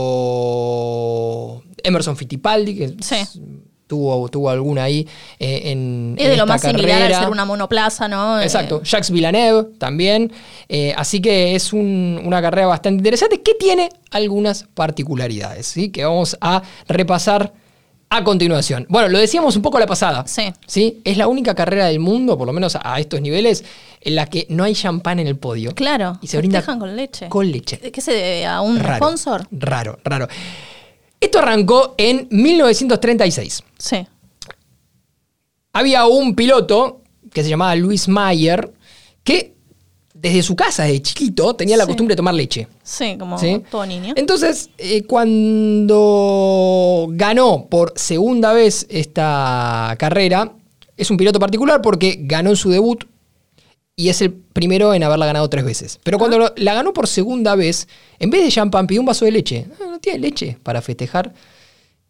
[SPEAKER 2] caso Emerson Fittipaldi, que
[SPEAKER 1] Sí.
[SPEAKER 2] es tuvo, tuvo alguna ahí eh, en.
[SPEAKER 1] Es
[SPEAKER 2] en
[SPEAKER 1] de lo más similar al
[SPEAKER 2] carrera.
[SPEAKER 1] ser una monoplaza, ¿no? Eh,
[SPEAKER 2] Exacto, Jacques Villeneuve también. Eh, así que es un- una carrera bastante interesante que tiene algunas particularidades, ¿sí? que vamos a repasar a continuación. Bueno, lo decíamos un poco la pasada.
[SPEAKER 1] Sí.
[SPEAKER 2] ¿sí? Es la única carrera del mundo, por lo menos a estos niveles, en la que no hay champán en el podio.
[SPEAKER 1] Claro.
[SPEAKER 2] Y se brinda
[SPEAKER 1] con leche.
[SPEAKER 2] Con leche.
[SPEAKER 1] ¿De ¿Qué se debe? ¿A un
[SPEAKER 2] Raro,
[SPEAKER 1] sponsor?
[SPEAKER 2] Raro, raro. Esto arrancó en 1936.
[SPEAKER 1] Sí.
[SPEAKER 2] había un piloto que se llamaba Luis Mayer que desde su casa, de chiquito, tenía la
[SPEAKER 1] Sí.
[SPEAKER 2] costumbre de tomar leche.
[SPEAKER 1] Sí, como
[SPEAKER 2] ¿sí?
[SPEAKER 1] todo niño.
[SPEAKER 2] Entonces, eh, cuando ganó por segunda vez esta carrera, es un piloto particular porque ganó en su debut y es el primero en haberla ganado tres veces. Pero cuando lo- la ganó por segunda vez, en vez de champán pidió un vaso de leche. Ah, No tiene leche para festejar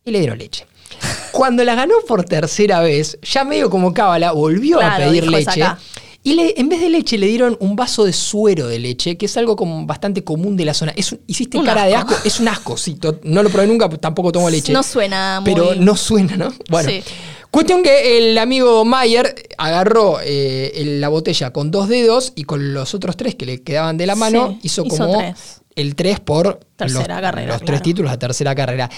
[SPEAKER 2] y le dieron leche. Cuando la ganó por tercera vez, ya medio como cábala, volvió
[SPEAKER 1] Claro,
[SPEAKER 2] a pedir
[SPEAKER 1] dijo, "Es
[SPEAKER 2] leche.
[SPEAKER 1] acá".
[SPEAKER 2] Y le- en vez de leche le dieron un vaso de suero de leche, que es algo como bastante común de la zona. Es un- hiciste
[SPEAKER 1] Un
[SPEAKER 2] cara de
[SPEAKER 1] asco.
[SPEAKER 2] Es un asco, sí. No lo probé nunca, tampoco tomo leche.
[SPEAKER 1] No suena muy...
[SPEAKER 2] Pero no suena, ¿no? Bueno.
[SPEAKER 1] Sí.
[SPEAKER 2] Cuestión que el amigo Mayer agarró eh, la botella con dos dedos y con los otros tres que le quedaban de la mano
[SPEAKER 1] Sí,
[SPEAKER 2] hizo
[SPEAKER 1] hizo
[SPEAKER 2] como
[SPEAKER 1] tres.
[SPEAKER 2] el tres por
[SPEAKER 1] Tercera
[SPEAKER 2] los,
[SPEAKER 1] carrera,
[SPEAKER 2] los
[SPEAKER 1] claro.
[SPEAKER 2] tres títulos de tercera carrera.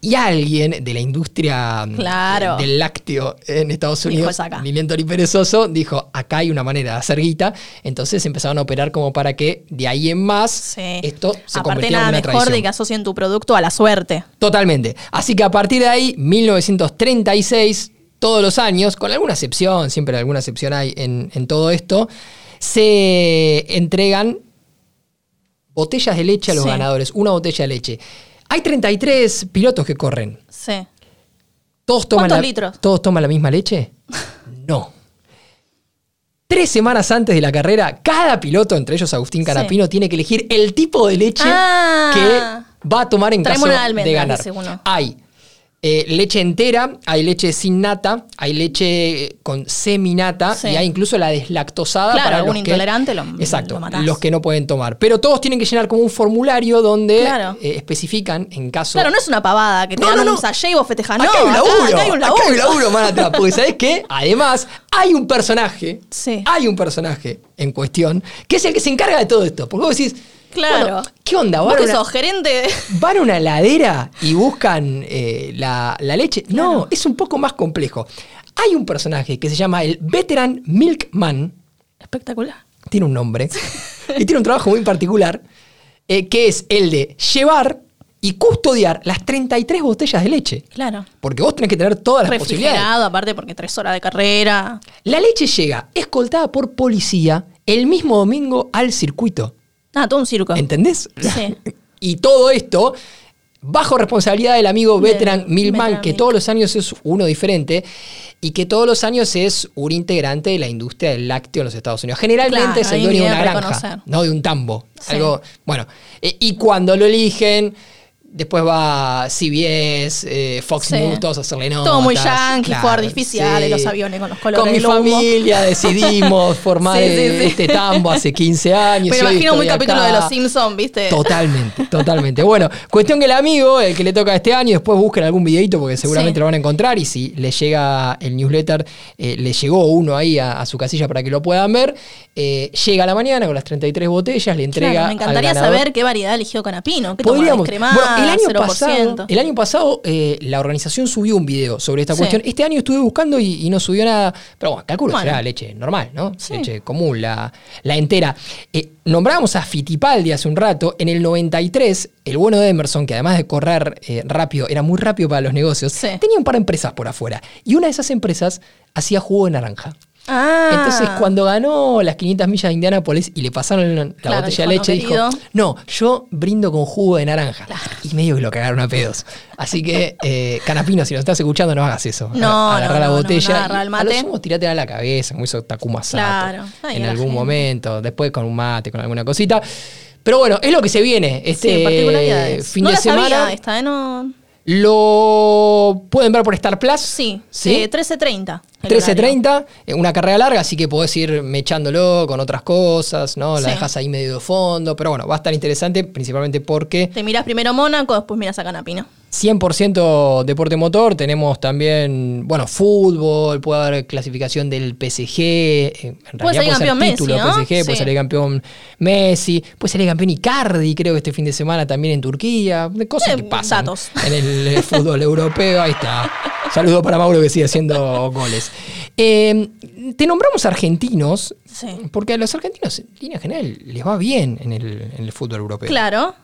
[SPEAKER 2] Y alguien de la industria mm,
[SPEAKER 1] Claro.
[SPEAKER 2] del lácteo en Estados Unidos. Lilian Tori Perezoso, dijo, acá hay una manera de hacer guita. Entonces empezaron a operar como para que de ahí en más
[SPEAKER 1] Sí.
[SPEAKER 2] esto se
[SPEAKER 1] Aparte
[SPEAKER 2] convirtiera en
[SPEAKER 1] nada
[SPEAKER 2] una
[SPEAKER 1] mejor
[SPEAKER 2] tradición.
[SPEAKER 1] de que asocien tu producto a la suerte.
[SPEAKER 2] Totalmente. Así que a partir de ahí, 1936, todos los años, con alguna excepción, siempre alguna excepción hay en, en todo esto, se entregan botellas de leche a los
[SPEAKER 1] Sí.
[SPEAKER 2] ganadores, una botella de leche. Hay 33 pilotos que corren.
[SPEAKER 1] Sí.
[SPEAKER 2] ¿Todos toman,
[SPEAKER 1] ¿Cuántos
[SPEAKER 2] la,
[SPEAKER 1] litros?
[SPEAKER 2] ¿Todos toman la misma leche? No. Tres semanas antes de la carrera, cada piloto, entre ellos Agustín Canapino, tiene que elegir el tipo de leche
[SPEAKER 1] Ah.
[SPEAKER 2] que va a tomar en caso de ganar.
[SPEAKER 1] dice uno.
[SPEAKER 2] Hay eh, leche entera, hay leche sin nata, hay leche con seminata
[SPEAKER 1] Sí.
[SPEAKER 2] y hay incluso la deslactosada
[SPEAKER 1] Claro,
[SPEAKER 2] para
[SPEAKER 1] algún
[SPEAKER 2] los que,
[SPEAKER 1] intolerante lo-
[SPEAKER 2] exacto,
[SPEAKER 1] lo matás.
[SPEAKER 2] los que no pueden tomar. Pero todos tienen que llenar como un formulario donde
[SPEAKER 1] Claro.
[SPEAKER 2] eh, especifican en caso
[SPEAKER 1] Claro, no es una pavada que te
[SPEAKER 2] No,
[SPEAKER 1] dan
[SPEAKER 2] no,
[SPEAKER 1] un
[SPEAKER 2] no.
[SPEAKER 1] sachet y vos festejás. No,
[SPEAKER 2] hay un laburo.
[SPEAKER 1] acá hay un laburo.
[SPEAKER 2] Acá hay un laburo, man, atrás. Porque ¿sabés qué? Además, hay un personaje.
[SPEAKER 1] Sí.
[SPEAKER 2] Hay un personaje en cuestión que es el que se encarga de todo esto. Porque vos decís,
[SPEAKER 1] Claro.
[SPEAKER 2] bueno, ¿qué onda?
[SPEAKER 1] Vos
[SPEAKER 2] ¿Van a
[SPEAKER 1] que
[SPEAKER 2] una-
[SPEAKER 1] sos gerente de...
[SPEAKER 2] ¿Van a una heladera y buscan eh, la, la leche? No, es un poco más complejo. Hay un personaje que se llama el Veteran Milkman.
[SPEAKER 1] Espectacular.
[SPEAKER 2] Tiene un nombre. y tiene un trabajo muy particular. eh, que es el de llevar y custodiar las 33 botellas de leche.
[SPEAKER 1] Claro.
[SPEAKER 2] Porque vos tenés que tener todas las posibilidades.
[SPEAKER 1] Refrigerado, aparte porque tres horas de carrera.
[SPEAKER 2] La leche llega escoltada por policía el mismo domingo al circuito.
[SPEAKER 1] Ah, todo un circo.
[SPEAKER 2] ¿Entendés?
[SPEAKER 1] Sí.
[SPEAKER 2] y todo esto bajo responsabilidad del amigo
[SPEAKER 1] Del
[SPEAKER 2] Veteran Milman, que todos los años es uno diferente y que todos los años es un integrante de la industria del lácteo en los Estados Unidos. Generalmente
[SPEAKER 1] Claro,
[SPEAKER 2] es el dueño de una granja,
[SPEAKER 1] reconocer.
[SPEAKER 2] no de un tambo.
[SPEAKER 1] Sí.
[SPEAKER 2] Algo, bueno, eh, y cuando lo eligen, después va CBS, eh, Fox
[SPEAKER 1] Sí.
[SPEAKER 2] News, todos a hacerle notas.
[SPEAKER 1] Todo muy yankee,
[SPEAKER 2] Claro,
[SPEAKER 1] fuegos artificiales,
[SPEAKER 2] sí.
[SPEAKER 1] los aviones con los colores
[SPEAKER 2] Con mi
[SPEAKER 1] humo.
[SPEAKER 2] familia decidimos formar
[SPEAKER 1] Sí,
[SPEAKER 2] este tambo hace 15 años. Hoy
[SPEAKER 1] imagino muy
[SPEAKER 2] estoy
[SPEAKER 1] capítulo
[SPEAKER 2] acá.
[SPEAKER 1] de Los Simpsons, ¿viste?
[SPEAKER 2] Totalmente, totalmente. Bueno, cuestión que el amigo, el que le toca este año, después busquen algún videito porque seguramente lo van a encontrar y si le llega el newsletter, eh, le llegó uno ahí a, a su casilla para que lo puedan ver, eh, llega a la mañana con las 33 botellas, le entrega
[SPEAKER 1] Claro, me encantaría
[SPEAKER 2] al
[SPEAKER 1] saber qué variedad eligió Canapino. ¿Qué?
[SPEAKER 2] Podríamos. Bueno, el año
[SPEAKER 1] 0%.
[SPEAKER 2] pasado, el año pasado eh, la organización subió un video sobre esta
[SPEAKER 1] Sí.
[SPEAKER 2] cuestión. Este año estuve buscando y, y no subió nada. Pero bueno, calculo
[SPEAKER 1] Bueno.
[SPEAKER 2] será leche normal, ¿no?
[SPEAKER 1] Sí.
[SPEAKER 2] Leche común, la, la entera. Eh, nombrábamos a Fittipaldi hace un rato. En el 93, el bueno de Emerson, que además de correr eh, rápido, era muy rápido para los negocios,
[SPEAKER 1] Sí.
[SPEAKER 2] tenía un par de empresas por afuera. Y una de esas empresas hacía jugo de naranja.
[SPEAKER 1] Ah.
[SPEAKER 2] Entonces, cuando ganó las 500 millas de Indianápolis y le pasaron la
[SPEAKER 1] Claro,
[SPEAKER 2] botella de
[SPEAKER 1] "No,
[SPEAKER 2] leche, dijo,
[SPEAKER 1] querido".
[SPEAKER 2] no, yo brindo con jugo de naranja. Y medio que lo cagaron a pedos. Así que, eh, Canapino, si nos estás escuchando, no hagas eso.
[SPEAKER 1] No,
[SPEAKER 2] Agarrá
[SPEAKER 1] no,
[SPEAKER 2] la
[SPEAKER 1] no,
[SPEAKER 2] botella.
[SPEAKER 1] no,
[SPEAKER 2] y A lo sumo, tirátela a la cabeza, como hizo Takuma Sato.
[SPEAKER 1] Claro.
[SPEAKER 2] En algún momento. Después con un mate, con alguna cosita. Pero bueno, es lo que se viene este
[SPEAKER 1] sí,
[SPEAKER 2] fin de
[SPEAKER 1] la
[SPEAKER 2] semana.
[SPEAKER 1] sabía esta, ¿eh? No...
[SPEAKER 2] Lo pueden ver por Star Plus.
[SPEAKER 1] Sí,
[SPEAKER 2] ¿Sí?
[SPEAKER 1] eh, 13.30. el horario.
[SPEAKER 2] 13.30, eh, una carrera larga, así que podés ir mechándolo con otras cosas, ¿no? La
[SPEAKER 1] Sí.
[SPEAKER 2] dejas ahí medio de fondo, pero bueno, va a estar interesante, principalmente porque
[SPEAKER 1] Te mirás primero Mónaco, después mirás a Canapino.
[SPEAKER 2] 100% deporte motor, tenemos también, bueno, fútbol, puede haber clasificación del PSG, eh, en
[SPEAKER 1] Puede
[SPEAKER 2] realidad
[SPEAKER 1] salir campeón
[SPEAKER 2] título
[SPEAKER 1] Messi, ¿no?
[SPEAKER 2] PSG, puede salir campeón Messi, puede salir campeón Icardi, creo que este fin de semana también en Turquía, de cosas
[SPEAKER 1] Eh,
[SPEAKER 2] que pasan
[SPEAKER 1] datos.
[SPEAKER 2] en el fútbol europeo, ahí está. Saludo para Mauro que sigue haciendo goles. Eh, te nombramos argentinos,
[SPEAKER 1] Sí.
[SPEAKER 2] porque a los argentinos en línea general les va bien en el, en el fútbol europeo.
[SPEAKER 1] Claro.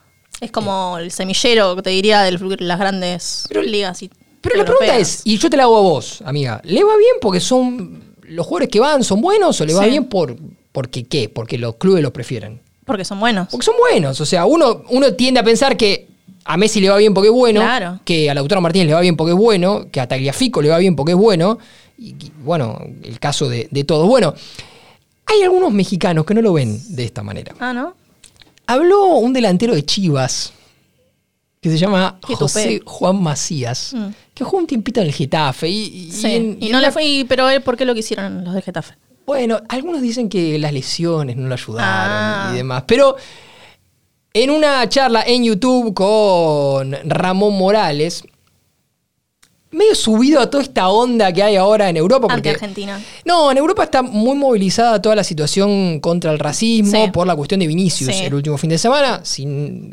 [SPEAKER 1] Es como el semillero, te diría, de las grandes
[SPEAKER 2] Pero-
[SPEAKER 1] ligas. y-
[SPEAKER 2] Pero la pregunta es, y yo te la hago a vos, amiga, ¿le va bien porque son los jugadores que van son buenos o le va
[SPEAKER 1] Sí.
[SPEAKER 2] bien por porque qué? Porque los clubes los prefieren.
[SPEAKER 1] Porque son buenos.
[SPEAKER 2] Porque son buenos, o sea, uno, uno tiende a pensar que a Messi le va bien porque es bueno,
[SPEAKER 1] Claro.
[SPEAKER 2] que a Lautaro Martínez le va bien porque es bueno, que a Tagliafico le va bien porque es bueno, y, y, bueno, el caso de, de todos. Bueno, hay algunos mexicanos que no lo ven de esta manera.
[SPEAKER 1] Ah, ¿no?
[SPEAKER 2] Habló un delantero de Chivas que se llama José. Juan Macías,
[SPEAKER 1] Mm.
[SPEAKER 2] que jugó un tiempito en el Getafe. Y, y-
[SPEAKER 1] Sí.
[SPEAKER 2] en-
[SPEAKER 1] Y, no le fue. y- Pero él, ¿por qué lo quisieron los de Getafe?
[SPEAKER 2] Bueno, algunos dicen que las lesiones no lo ayudaron
[SPEAKER 1] Ah.
[SPEAKER 2] y demás, pero en una charla en YouTube con Ramón Morales, medio subido a toda esta onda que hay ahora en Europa. Porque,
[SPEAKER 1] Anti-Argentina.
[SPEAKER 2] No, en Europa está muy movilizada toda la situación contra el racismo
[SPEAKER 1] Sí.
[SPEAKER 2] por la cuestión de Vinicius
[SPEAKER 1] Sí.
[SPEAKER 2] el último fin de semana. Si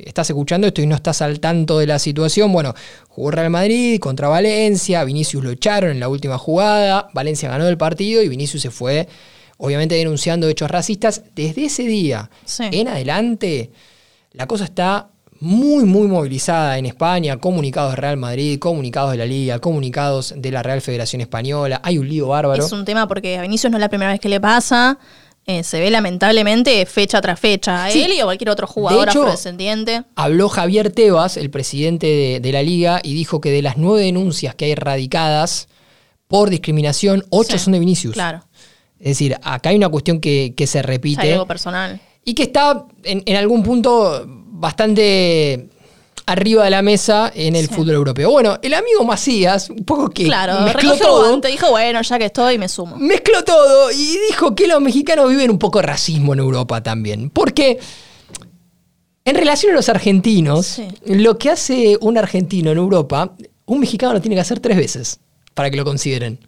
[SPEAKER 2] estás escuchando esto y no estás al tanto de la situación, bueno, jugó Real Madrid contra Valencia, Vinicius lo echaron en la última jugada, Valencia ganó el partido y Vinicius se fue, obviamente denunciando hechos racistas. Desde ese día
[SPEAKER 1] Sí.
[SPEAKER 2] en adelante, la cosa está muy, muy movilizada en España, comunicados de Real Madrid, comunicados de la Liga, comunicados de la Real Federación Española, hay un lío bárbaro.
[SPEAKER 1] Es un tema porque a Vinicius no es la primera vez que le pasa. Eh, se ve lamentablemente fecha tras fecha. A
[SPEAKER 2] Sí.
[SPEAKER 1] él y a cualquier otro jugador
[SPEAKER 2] hecho,
[SPEAKER 1] afrodescendiente.
[SPEAKER 2] Habló Javier Tebas, el presidente de, de la liga, y dijo que de las nueve denuncias que hay radicadas por discriminación, ocho
[SPEAKER 1] Sí,
[SPEAKER 2] son de Vinicius.
[SPEAKER 1] Claro.
[SPEAKER 2] Es decir, acá hay una cuestión que, que se
[SPEAKER 1] Es
[SPEAKER 2] repite
[SPEAKER 1] algo personal.
[SPEAKER 2] Y que está en, en algún punto bastante arriba de la mesa en el
[SPEAKER 1] Sí.
[SPEAKER 2] fútbol europeo. Bueno, el amigo Macías, un poco que
[SPEAKER 1] Claro,
[SPEAKER 2] mezcló
[SPEAKER 1] recogió el
[SPEAKER 2] todo,
[SPEAKER 1] guante, dijo, bueno, ya que estoy, me sumo.
[SPEAKER 2] mezcló todo y dijo que los mexicanos viven un poco de racismo en Europa también. Porque en relación a los argentinos,
[SPEAKER 1] Sí.
[SPEAKER 2] lo que hace un argentino en Europa, un mexicano lo tiene que hacer tres veces para que lo consideren.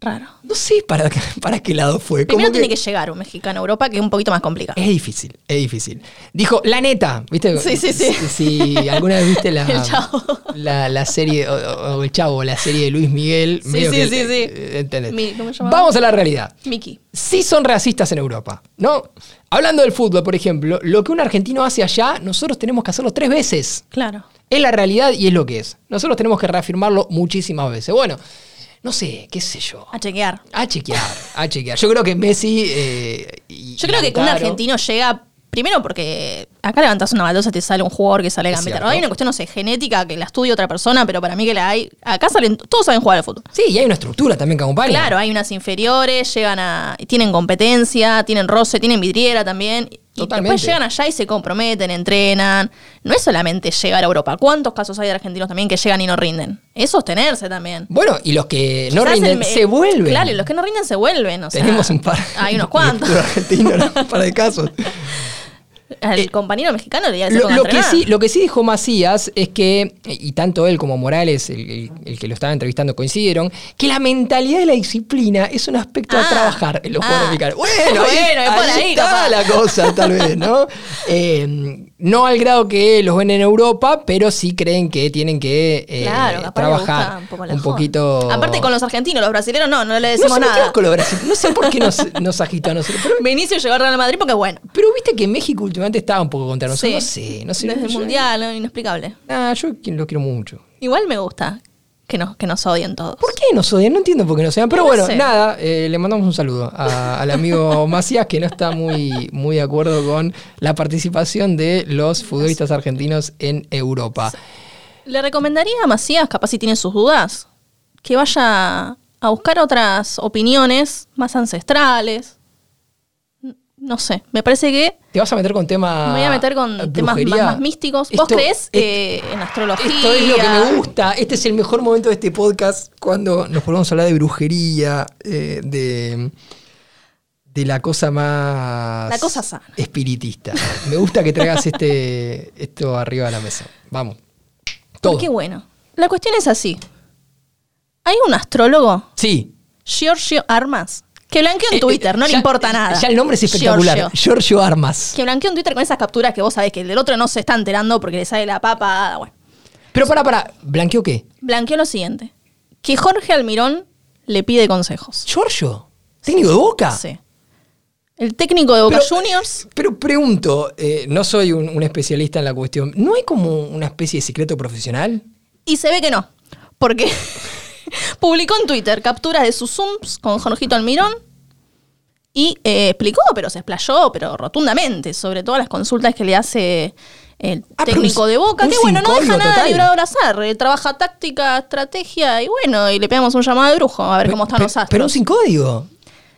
[SPEAKER 1] Raro.
[SPEAKER 2] No sé para, para qué lado fue.
[SPEAKER 1] Primero tiene que llegar un mexicano a Europa, que es un poquito más complicado.
[SPEAKER 2] Es difícil, es difícil. Dijo, la neta, ¿viste?
[SPEAKER 1] Sí, sí, sí.
[SPEAKER 2] Si, si alguna vez viste la,
[SPEAKER 1] El Chavo.
[SPEAKER 2] la, la serie, o, el chavo, la serie de Luis Miguel.
[SPEAKER 1] Sí,
[SPEAKER 2] medio
[SPEAKER 1] sí,
[SPEAKER 2] que-
[SPEAKER 1] sí, sí.
[SPEAKER 2] eh, ¿entendés?
[SPEAKER 1] Mi- ¿cómo se?
[SPEAKER 2] Vamos a la realidad.
[SPEAKER 1] Miki.
[SPEAKER 2] Sí son racistas en Europa, ¿no? Hablando del fútbol, por ejemplo, lo que un argentino hace allá, nosotros tenemos que hacerlo tres veces.
[SPEAKER 1] Claro.
[SPEAKER 2] Es la realidad y es lo que es. Nosotros tenemos que reafirmarlo muchísimas veces. Bueno, no sé, qué sé yo.
[SPEAKER 1] A chequear.
[SPEAKER 2] A chequear, a chequear. Yo creo que Messi. eh, y-
[SPEAKER 1] Yo creo que un argentino llega. Primero porque acá levantas una baldosa te sale un jugador que sale
[SPEAKER 2] cierto.
[SPEAKER 1] Hay una cuestión, no sé, genética que la estudia otra persona, pero para mí que la hay. Acá salen, todos saben jugar al fútbol.
[SPEAKER 2] Sí, y hay una estructura también que acompaña.
[SPEAKER 1] Claro, hay unas inferiores, llegan a. tienen competencia, tienen roce, tienen vidriera también. Y
[SPEAKER 2] Totalmente.
[SPEAKER 1] después llegan allá y se comprometen, entrenan. No es solamente llegar a Europa. ¿Cuántos casos hay de argentinos también que llegan y no rinden? Es sostenerse también.
[SPEAKER 2] Bueno, y los que no
[SPEAKER 1] Quizás
[SPEAKER 2] rinden
[SPEAKER 1] el-
[SPEAKER 2] se vuelven.
[SPEAKER 1] Claro, y los que no rinden se vuelven. o sea,
[SPEAKER 2] Tenemos un par.
[SPEAKER 1] Hay unos cuantos.
[SPEAKER 2] fútbol argentino, ¿no? un par de casos.
[SPEAKER 1] Al
[SPEAKER 2] Eh,
[SPEAKER 1] compañero mexicano le que
[SPEAKER 2] Lo, lo que sí, lo que sí dijo Macías es que, y tanto él como Morales, el, el- el que lo estaba entrevistando, coincidieron, que la mentalidad de la disciplina es un aspecto a
[SPEAKER 1] Ah.
[SPEAKER 2] trabajar en los
[SPEAKER 1] Ah.
[SPEAKER 2] jugadores mexicanos. Bueno, ahí-
[SPEAKER 1] Bueno, es por ahí,
[SPEAKER 2] está
[SPEAKER 1] capaz.
[SPEAKER 2] la cosa, tal vez, ¿no? Eh, no al grado que los ven en Europa, pero sí creen que tienen que eh,
[SPEAKER 1] Claro,
[SPEAKER 2] trabajar
[SPEAKER 1] un, poco
[SPEAKER 2] un poquito.
[SPEAKER 1] Aparte con los argentinos, los brasileños no, no le
[SPEAKER 2] no
[SPEAKER 1] decimos nada.
[SPEAKER 2] metieron con los brasileños. No sé por qué nos, nos agitó a nosotros. Pero,
[SPEAKER 1] Benicio llegó a Real Madrid porque bueno.
[SPEAKER 2] pero viste que México últimamente estaba un poco contra nosotros.
[SPEAKER 1] Sí.
[SPEAKER 2] No sé, no sé.
[SPEAKER 1] Desde el
[SPEAKER 2] yo-
[SPEAKER 1] mundial, ¿no? inexplicable.
[SPEAKER 2] Ah, yo lo quiero mucho.
[SPEAKER 1] Igual me gusta que nos, que nos odien todos.
[SPEAKER 2] ¿Por qué nos odian? No entiendo por qué nos odian. Pero
[SPEAKER 1] No
[SPEAKER 2] bueno,
[SPEAKER 1] sé.
[SPEAKER 2] nada, eh, le mandamos un saludo a- al amigo Macías que no está muy, muy de acuerdo con la participación de los futbolistas argentinos en Europa.
[SPEAKER 1] Le recomendaría a Macías, capaz si tiene sus dudas, que vaya a buscar otras opiniones más ancestrales. No sé, me parece que
[SPEAKER 2] ¿Te vas a meter con temas.
[SPEAKER 1] me voy a meter con temas más, místicos.
[SPEAKER 2] Esto-
[SPEAKER 1] ¿Vos crees en astrología?
[SPEAKER 2] Esto es lo que me gusta. Este es el mejor momento de este podcast cuando nos ponemos a hablar de brujería, eh, de, de la cosa más.
[SPEAKER 1] La cosa sana.
[SPEAKER 2] Espiritista. Me gusta que traigas este, esto arriba de la mesa. Vamos. Todo.
[SPEAKER 1] Porque bueno, la cuestión es así. Hay un astrólogo,
[SPEAKER 2] Sí.
[SPEAKER 1] Giorgio Armas, que blanqueó en
[SPEAKER 2] Eh,
[SPEAKER 1] Twitter, no
[SPEAKER 2] ya-
[SPEAKER 1] le importa nada.
[SPEAKER 2] Ya el nombre es espectacular.
[SPEAKER 1] Giorgio.
[SPEAKER 2] Giorgio Armas.
[SPEAKER 1] Que blanqueó en Twitter con esas capturas que vos sabés que el del otro no se está enterando porque le sale la papa. Bueno,
[SPEAKER 2] Pero para, para, ¿blanqueó qué?
[SPEAKER 1] blanqueó lo siguiente: que Jorge Almirón le pide consejos.
[SPEAKER 2] ¿Giorgio? ¿Técnico de boca?
[SPEAKER 1] Sí. El técnico de Boca
[SPEAKER 2] Pero-
[SPEAKER 1] Juniors.
[SPEAKER 2] Pero pregunto, eh, no soy un, un especialista en la cuestión, ¿no hay como una especie de secreto profesional?
[SPEAKER 1] Y se ve que no. Porque publicó en Twitter capturas de sus Zooms con Jorgito Almirón. Y eh, explicó, pero se explayó, pero rotundamente, sobre todas las consultas que le hace el
[SPEAKER 2] Ah, pero
[SPEAKER 1] técnico
[SPEAKER 2] un-
[SPEAKER 1] de Boca. Que bueno, no deja nada
[SPEAKER 2] total.
[SPEAKER 1] librado al azar. eh, trabaja táctica, estrategia y bueno, y le pegamos un llamado de brujo a ver cómo están
[SPEAKER 2] Pe-
[SPEAKER 1] los astros.
[SPEAKER 2] Pero un sin código.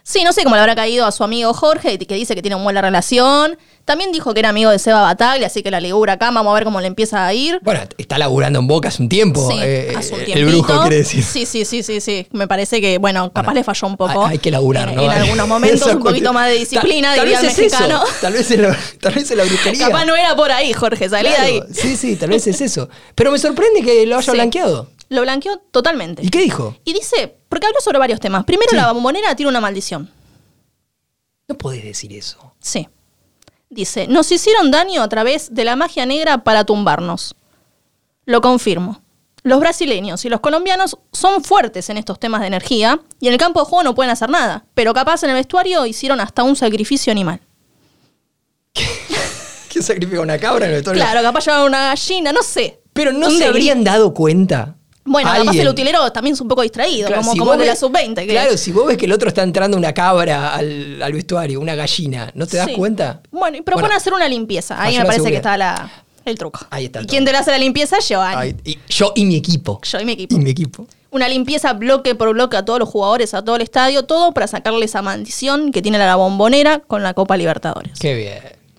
[SPEAKER 1] Sí, no sé cómo le habrá caído a su amigo Jorge, que dice que tiene una buena relación. También dijo que era amigo de Seba Bataglia, así que la ligura acá, vamos a ver cómo le empieza a ir.
[SPEAKER 2] Bueno, está laburando en boca hace un tiempo.
[SPEAKER 1] Sí,
[SPEAKER 2] eh,
[SPEAKER 1] hace un
[SPEAKER 2] el
[SPEAKER 1] tiempito.
[SPEAKER 2] brujo quiere decir.
[SPEAKER 1] Sí, sí, sí, sí, sí. Me parece que, bueno, capaz le falló un poco.
[SPEAKER 2] Hay, hay que laburar, ¿no?
[SPEAKER 1] En algunos momentos, un poquito más de disciplina,
[SPEAKER 2] Tal- tal
[SPEAKER 1] diría el
[SPEAKER 2] vez es eso.
[SPEAKER 1] mexicano.
[SPEAKER 2] Tal vez es la, tal vez es la brujería.
[SPEAKER 1] Capaz no era por ahí, Jorge, salí de ahí.
[SPEAKER 2] Sí, sí, tal vez es eso. Pero me sorprende que lo haya
[SPEAKER 1] Sí.
[SPEAKER 2] blanqueado.
[SPEAKER 1] Lo blanqueó totalmente.
[SPEAKER 2] ¿Y qué dijo?
[SPEAKER 1] Y dice, porque habló sobre varios temas. Primero, la bombonera tiene una maldición.
[SPEAKER 2] No podés decir eso.
[SPEAKER 1] Sí. Dice, nos hicieron daño a través de la magia negra para tumbarnos. Lo confirmo. Los brasileños y los colombianos son fuertes en estos temas de energía y en el campo de juego no pueden hacer nada, pero capaz en el vestuario hicieron hasta un sacrificio animal.
[SPEAKER 2] ¿Qué sacrifica una cabra en el vestuario?
[SPEAKER 1] Claro, capaz llevaban una gallina, no sé.
[SPEAKER 2] Pero no se habrían dado cuenta.
[SPEAKER 1] Bueno, capaz
[SPEAKER 2] Alguien.
[SPEAKER 1] el utilero también es un poco distraído,
[SPEAKER 2] Claro,
[SPEAKER 1] como,
[SPEAKER 2] si
[SPEAKER 1] como de la
[SPEAKER 2] ves-
[SPEAKER 1] sub-20. que-
[SPEAKER 2] Claro, si vos ves que el otro está entrando una cabra al, al vestuario, una gallina, ¿no te das
[SPEAKER 1] Sí.
[SPEAKER 2] cuenta?
[SPEAKER 1] Bueno, y propone
[SPEAKER 2] Bueno,
[SPEAKER 1] hacer una limpieza. Ahí me parece que está la, el truco.
[SPEAKER 2] Ahí está
[SPEAKER 1] ¿Y
[SPEAKER 2] todo.
[SPEAKER 1] quién te la hace la limpieza? Giovanni.
[SPEAKER 2] Y yo y mi equipo.
[SPEAKER 1] Yo y mi equipo.
[SPEAKER 2] Y mi equipo.
[SPEAKER 1] Una limpieza bloque por bloque a todos los jugadores, a todo el estadio, todo para sacarle esa maldición que tiene la bombonera con la Copa Libertadores.
[SPEAKER 2] Qué bien,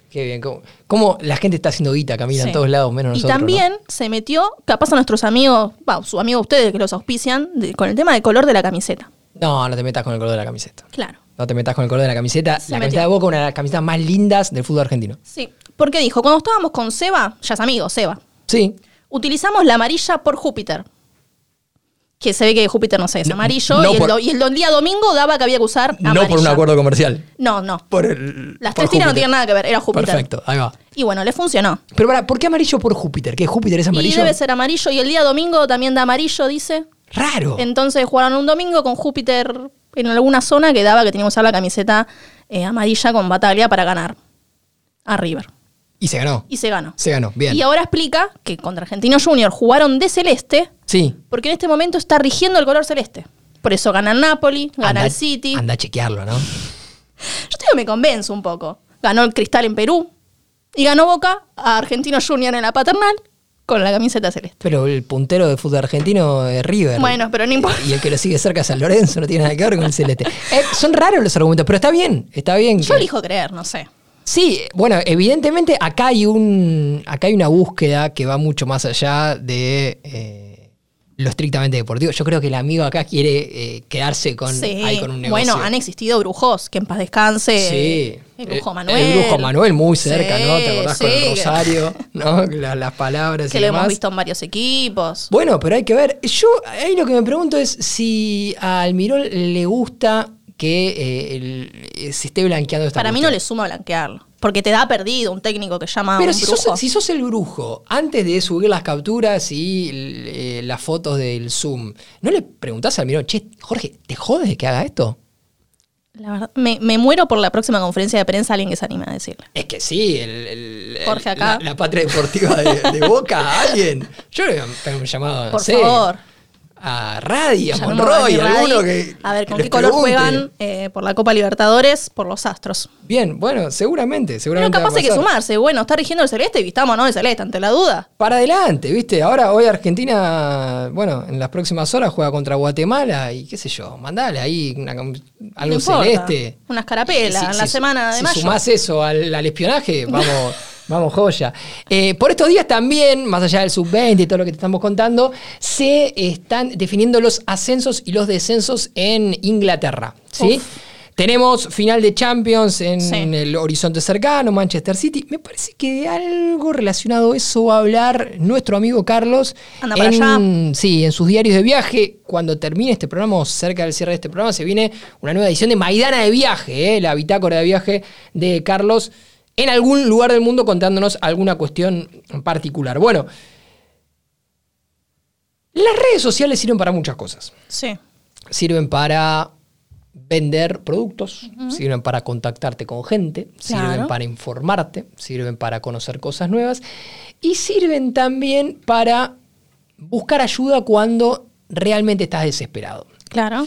[SPEAKER 2] qué bien. Cómo, cómo la gente está haciendo guita, camina en todos lados, menos
[SPEAKER 1] y
[SPEAKER 2] nosotros.
[SPEAKER 1] también se metió, capaz a nuestros amigos, va, su amigo ustedes que los auspician, de- con el tema del color de la camiseta.
[SPEAKER 2] ¿no? no, te metas con el color de la camiseta.
[SPEAKER 1] Claro.
[SPEAKER 2] No te metas con el color de la camiseta.
[SPEAKER 1] Se
[SPEAKER 2] la
[SPEAKER 1] metió.
[SPEAKER 2] camiseta de Boca, una de las camisetas más lindas del fútbol argentino.
[SPEAKER 1] Sí. Porque dijo, cuando estábamos con Seba, ya es amigo, Seba,
[SPEAKER 2] Sí.
[SPEAKER 1] utilizamos la amarilla por Júpiter. Que se ve que Júpiter, no sé, es
[SPEAKER 2] No-
[SPEAKER 1] amarillo.
[SPEAKER 2] no
[SPEAKER 1] y, el
[SPEAKER 2] por-
[SPEAKER 1] do- y el do- día domingo daba que había que usar amarilla.
[SPEAKER 2] No por un acuerdo comercial.
[SPEAKER 1] No, no.
[SPEAKER 2] Por el,
[SPEAKER 1] Las
[SPEAKER 2] por
[SPEAKER 1] tres tiras no tienen nada que ver, era Júpiter.
[SPEAKER 2] Perfecto, ahí va.
[SPEAKER 1] Y bueno, le funcionó.
[SPEAKER 2] Pero para, ¿por qué amarillo por Júpiter? ¿Que Júpiter es amarillo?
[SPEAKER 1] Y debe ser amarillo. Y el día domingo también da amarillo, dice.
[SPEAKER 2] Raro.
[SPEAKER 1] Entonces jugaron un domingo con Júpiter en alguna zona que daba que teníamos que usar la camiseta eh, amarilla con Bataglia para ganar a River.
[SPEAKER 2] Y se ganó.
[SPEAKER 1] Y se ganó.
[SPEAKER 2] Se ganó, bien.
[SPEAKER 1] Y ahora explica que contra Argentino Junior jugaron de celeste
[SPEAKER 2] Sí.
[SPEAKER 1] porque en este momento está rigiendo el color celeste. Por eso gana el Napoli, gana
[SPEAKER 2] Anda-
[SPEAKER 1] el City.
[SPEAKER 2] Anda a chequearlo, ¿no?
[SPEAKER 1] Yo te digo, me convenzo un poco. Ganó el Cristal en Perú y ganó Boca a Argentino Junior en la paternal con la camiseta celeste.
[SPEAKER 2] Pero el puntero de fútbol argentino es River.
[SPEAKER 1] Bueno, pero no importa.
[SPEAKER 2] Y el que lo sigue cerca es San Lorenzo, no tiene nada que ver con el celeste. Eh, son raros los argumentos, pero está bien, está bien.
[SPEAKER 1] Yo
[SPEAKER 2] que-
[SPEAKER 1] elijo creer, no sé.
[SPEAKER 2] Sí, bueno, evidentemente acá hay un. Acá hay una búsqueda que va mucho más allá de eh, lo estrictamente deportivo. Yo creo que el amigo acá quiere eh, quedarse con,
[SPEAKER 1] Sí.
[SPEAKER 2] ahí con un negocio.
[SPEAKER 1] Bueno, han existido brujos, que en paz descanse.
[SPEAKER 2] Sí.
[SPEAKER 1] El brujo
[SPEAKER 2] Eh,
[SPEAKER 1] Manuel.
[SPEAKER 2] El brujo Manuel, muy cerca,
[SPEAKER 1] Sí,
[SPEAKER 2] ¿no? ¿Te acordás con el rosario? ¿No? La- las palabras
[SPEAKER 1] Que
[SPEAKER 2] y
[SPEAKER 1] lo
[SPEAKER 2] demás.
[SPEAKER 1] hemos visto en varios equipos.
[SPEAKER 2] Bueno, pero hay que ver. Yo ahí lo que me pregunto es si a Almirón le gusta que eh, el- se esté blanqueando esta
[SPEAKER 1] Para mí no
[SPEAKER 2] cuestión.
[SPEAKER 1] le suma blanquearlo. Porque te da perdido un técnico que llama a un
[SPEAKER 2] si
[SPEAKER 1] brujo.
[SPEAKER 2] sos, si sos el brujo, antes de subir las capturas y eh, las fotos del Zoom, ¿no le preguntás al Almirón, che, Jorge, ¿te jode que haga esto?
[SPEAKER 1] La verdad, me, me muero por la próxima conferencia de prensa alguien que se anime a decirle.
[SPEAKER 2] Es que sí, el, el-
[SPEAKER 1] Jorge
[SPEAKER 2] el-
[SPEAKER 1] acá.
[SPEAKER 2] La, la patria deportiva de, de Boca, alguien. Yo le voy a pegar un llamado, no
[SPEAKER 1] Por
[SPEAKER 2] sé,
[SPEAKER 1] favor.
[SPEAKER 2] A Radi, a Monroy,
[SPEAKER 1] a
[SPEAKER 2] alguno que.
[SPEAKER 1] A ver, ¿con qué color
[SPEAKER 2] pregunte.
[SPEAKER 1] juegan eh, por la Copa Libertadores? Por los Astros.
[SPEAKER 2] Bien, bueno, seguramente,
[SPEAKER 1] Pero
[SPEAKER 2] seguramente. a
[SPEAKER 1] capaz hay que sumarse. Bueno, está rigiendo el celeste y vistamos no el celeste, ante la duda.
[SPEAKER 2] Para adelante, ¿viste? Ahora hoy Argentina, bueno, en las próximas horas juega contra Guatemala y qué sé yo, mandale ahí una- algo
[SPEAKER 1] No
[SPEAKER 2] celeste.
[SPEAKER 1] Una escarapela en la semana de
[SPEAKER 2] si
[SPEAKER 1] mayo.
[SPEAKER 2] sumás eso al, al espionaje, vamos, vamos joya. Eh, por estos días también, más allá del sub-20 y todo lo que te estamos contando, se están definiendo los ascensos y los descensos en Inglaterra. ¿sí?
[SPEAKER 1] Uf.
[SPEAKER 2] Tenemos final de Champions en
[SPEAKER 1] Sí.
[SPEAKER 2] el horizonte cercano, Manchester City. Me parece que de algo relacionado a eso va a hablar nuestro amigo Carlos.
[SPEAKER 1] Anda para
[SPEAKER 2] en,
[SPEAKER 1] allá.
[SPEAKER 2] Sí, en sus diarios de viaje. Cuando termine este programa, o cerca del cierre de este programa, se viene una nueva edición de Maidana de Viaje, ¿eh? la bitácora de viaje de Carlos en algún lugar del mundo contándonos alguna cuestión en particular. Bueno, las redes sociales sirven para muchas cosas
[SPEAKER 1] Sí.
[SPEAKER 2] sirven para vender productos, sirven para contactarte con gente, sirven para informarte, sirven para conocer cosas nuevas y sirven también para buscar ayuda cuando realmente estás desesperado.
[SPEAKER 1] Claro.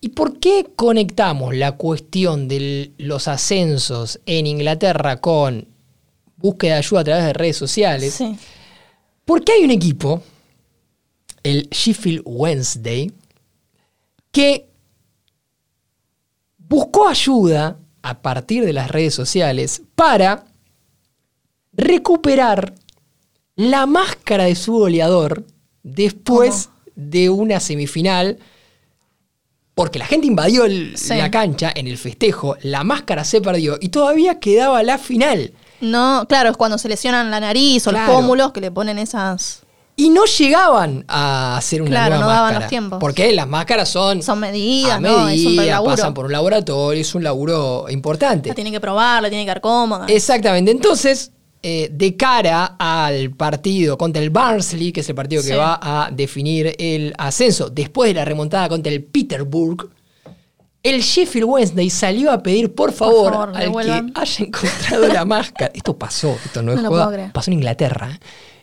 [SPEAKER 2] ¿Y por qué conectamos la cuestión de los ascensos en Inglaterra con búsqueda de ayuda a través de redes sociales?
[SPEAKER 1] Sí.
[SPEAKER 2] Porque hay un equipo, el Sheffield Wednesday, que buscó ayuda a partir de las redes sociales para recuperar la máscara de su goleador después de una semifinal. Porque la gente invadió el-
[SPEAKER 1] Sí.
[SPEAKER 2] la cancha en el festejo, la máscara se perdió y todavía quedaba la final.
[SPEAKER 1] No, claro, es cuando se lesionan la nariz o
[SPEAKER 2] Claro.
[SPEAKER 1] los pómulos que le ponen esas.
[SPEAKER 2] Y no llegaban a hacer una
[SPEAKER 1] Claro,
[SPEAKER 2] nueva
[SPEAKER 1] no daban
[SPEAKER 2] máscara.
[SPEAKER 1] los tiempos.
[SPEAKER 2] Porque las máscaras son,
[SPEAKER 1] Son medidas,
[SPEAKER 2] a
[SPEAKER 1] ¿no? Es un
[SPEAKER 2] medida,
[SPEAKER 1] laburo.
[SPEAKER 2] pasan por un laboratorio, es un laburo importante.
[SPEAKER 1] La tiene que probar, la tiene que dar cómoda.
[SPEAKER 2] Exactamente. Entonces, eh, de cara al partido contra el Barnsley, que es el partido que va a definir el ascenso, después de la remontada contra el Peterborough, el Sheffield Wednesday salió a pedir, por favor,
[SPEAKER 1] favor,
[SPEAKER 2] al
[SPEAKER 1] devuelvan.
[SPEAKER 2] que haya encontrado la máscara. Esto pasó, esto no es
[SPEAKER 1] No
[SPEAKER 2] joda. Pasó en Inglaterra.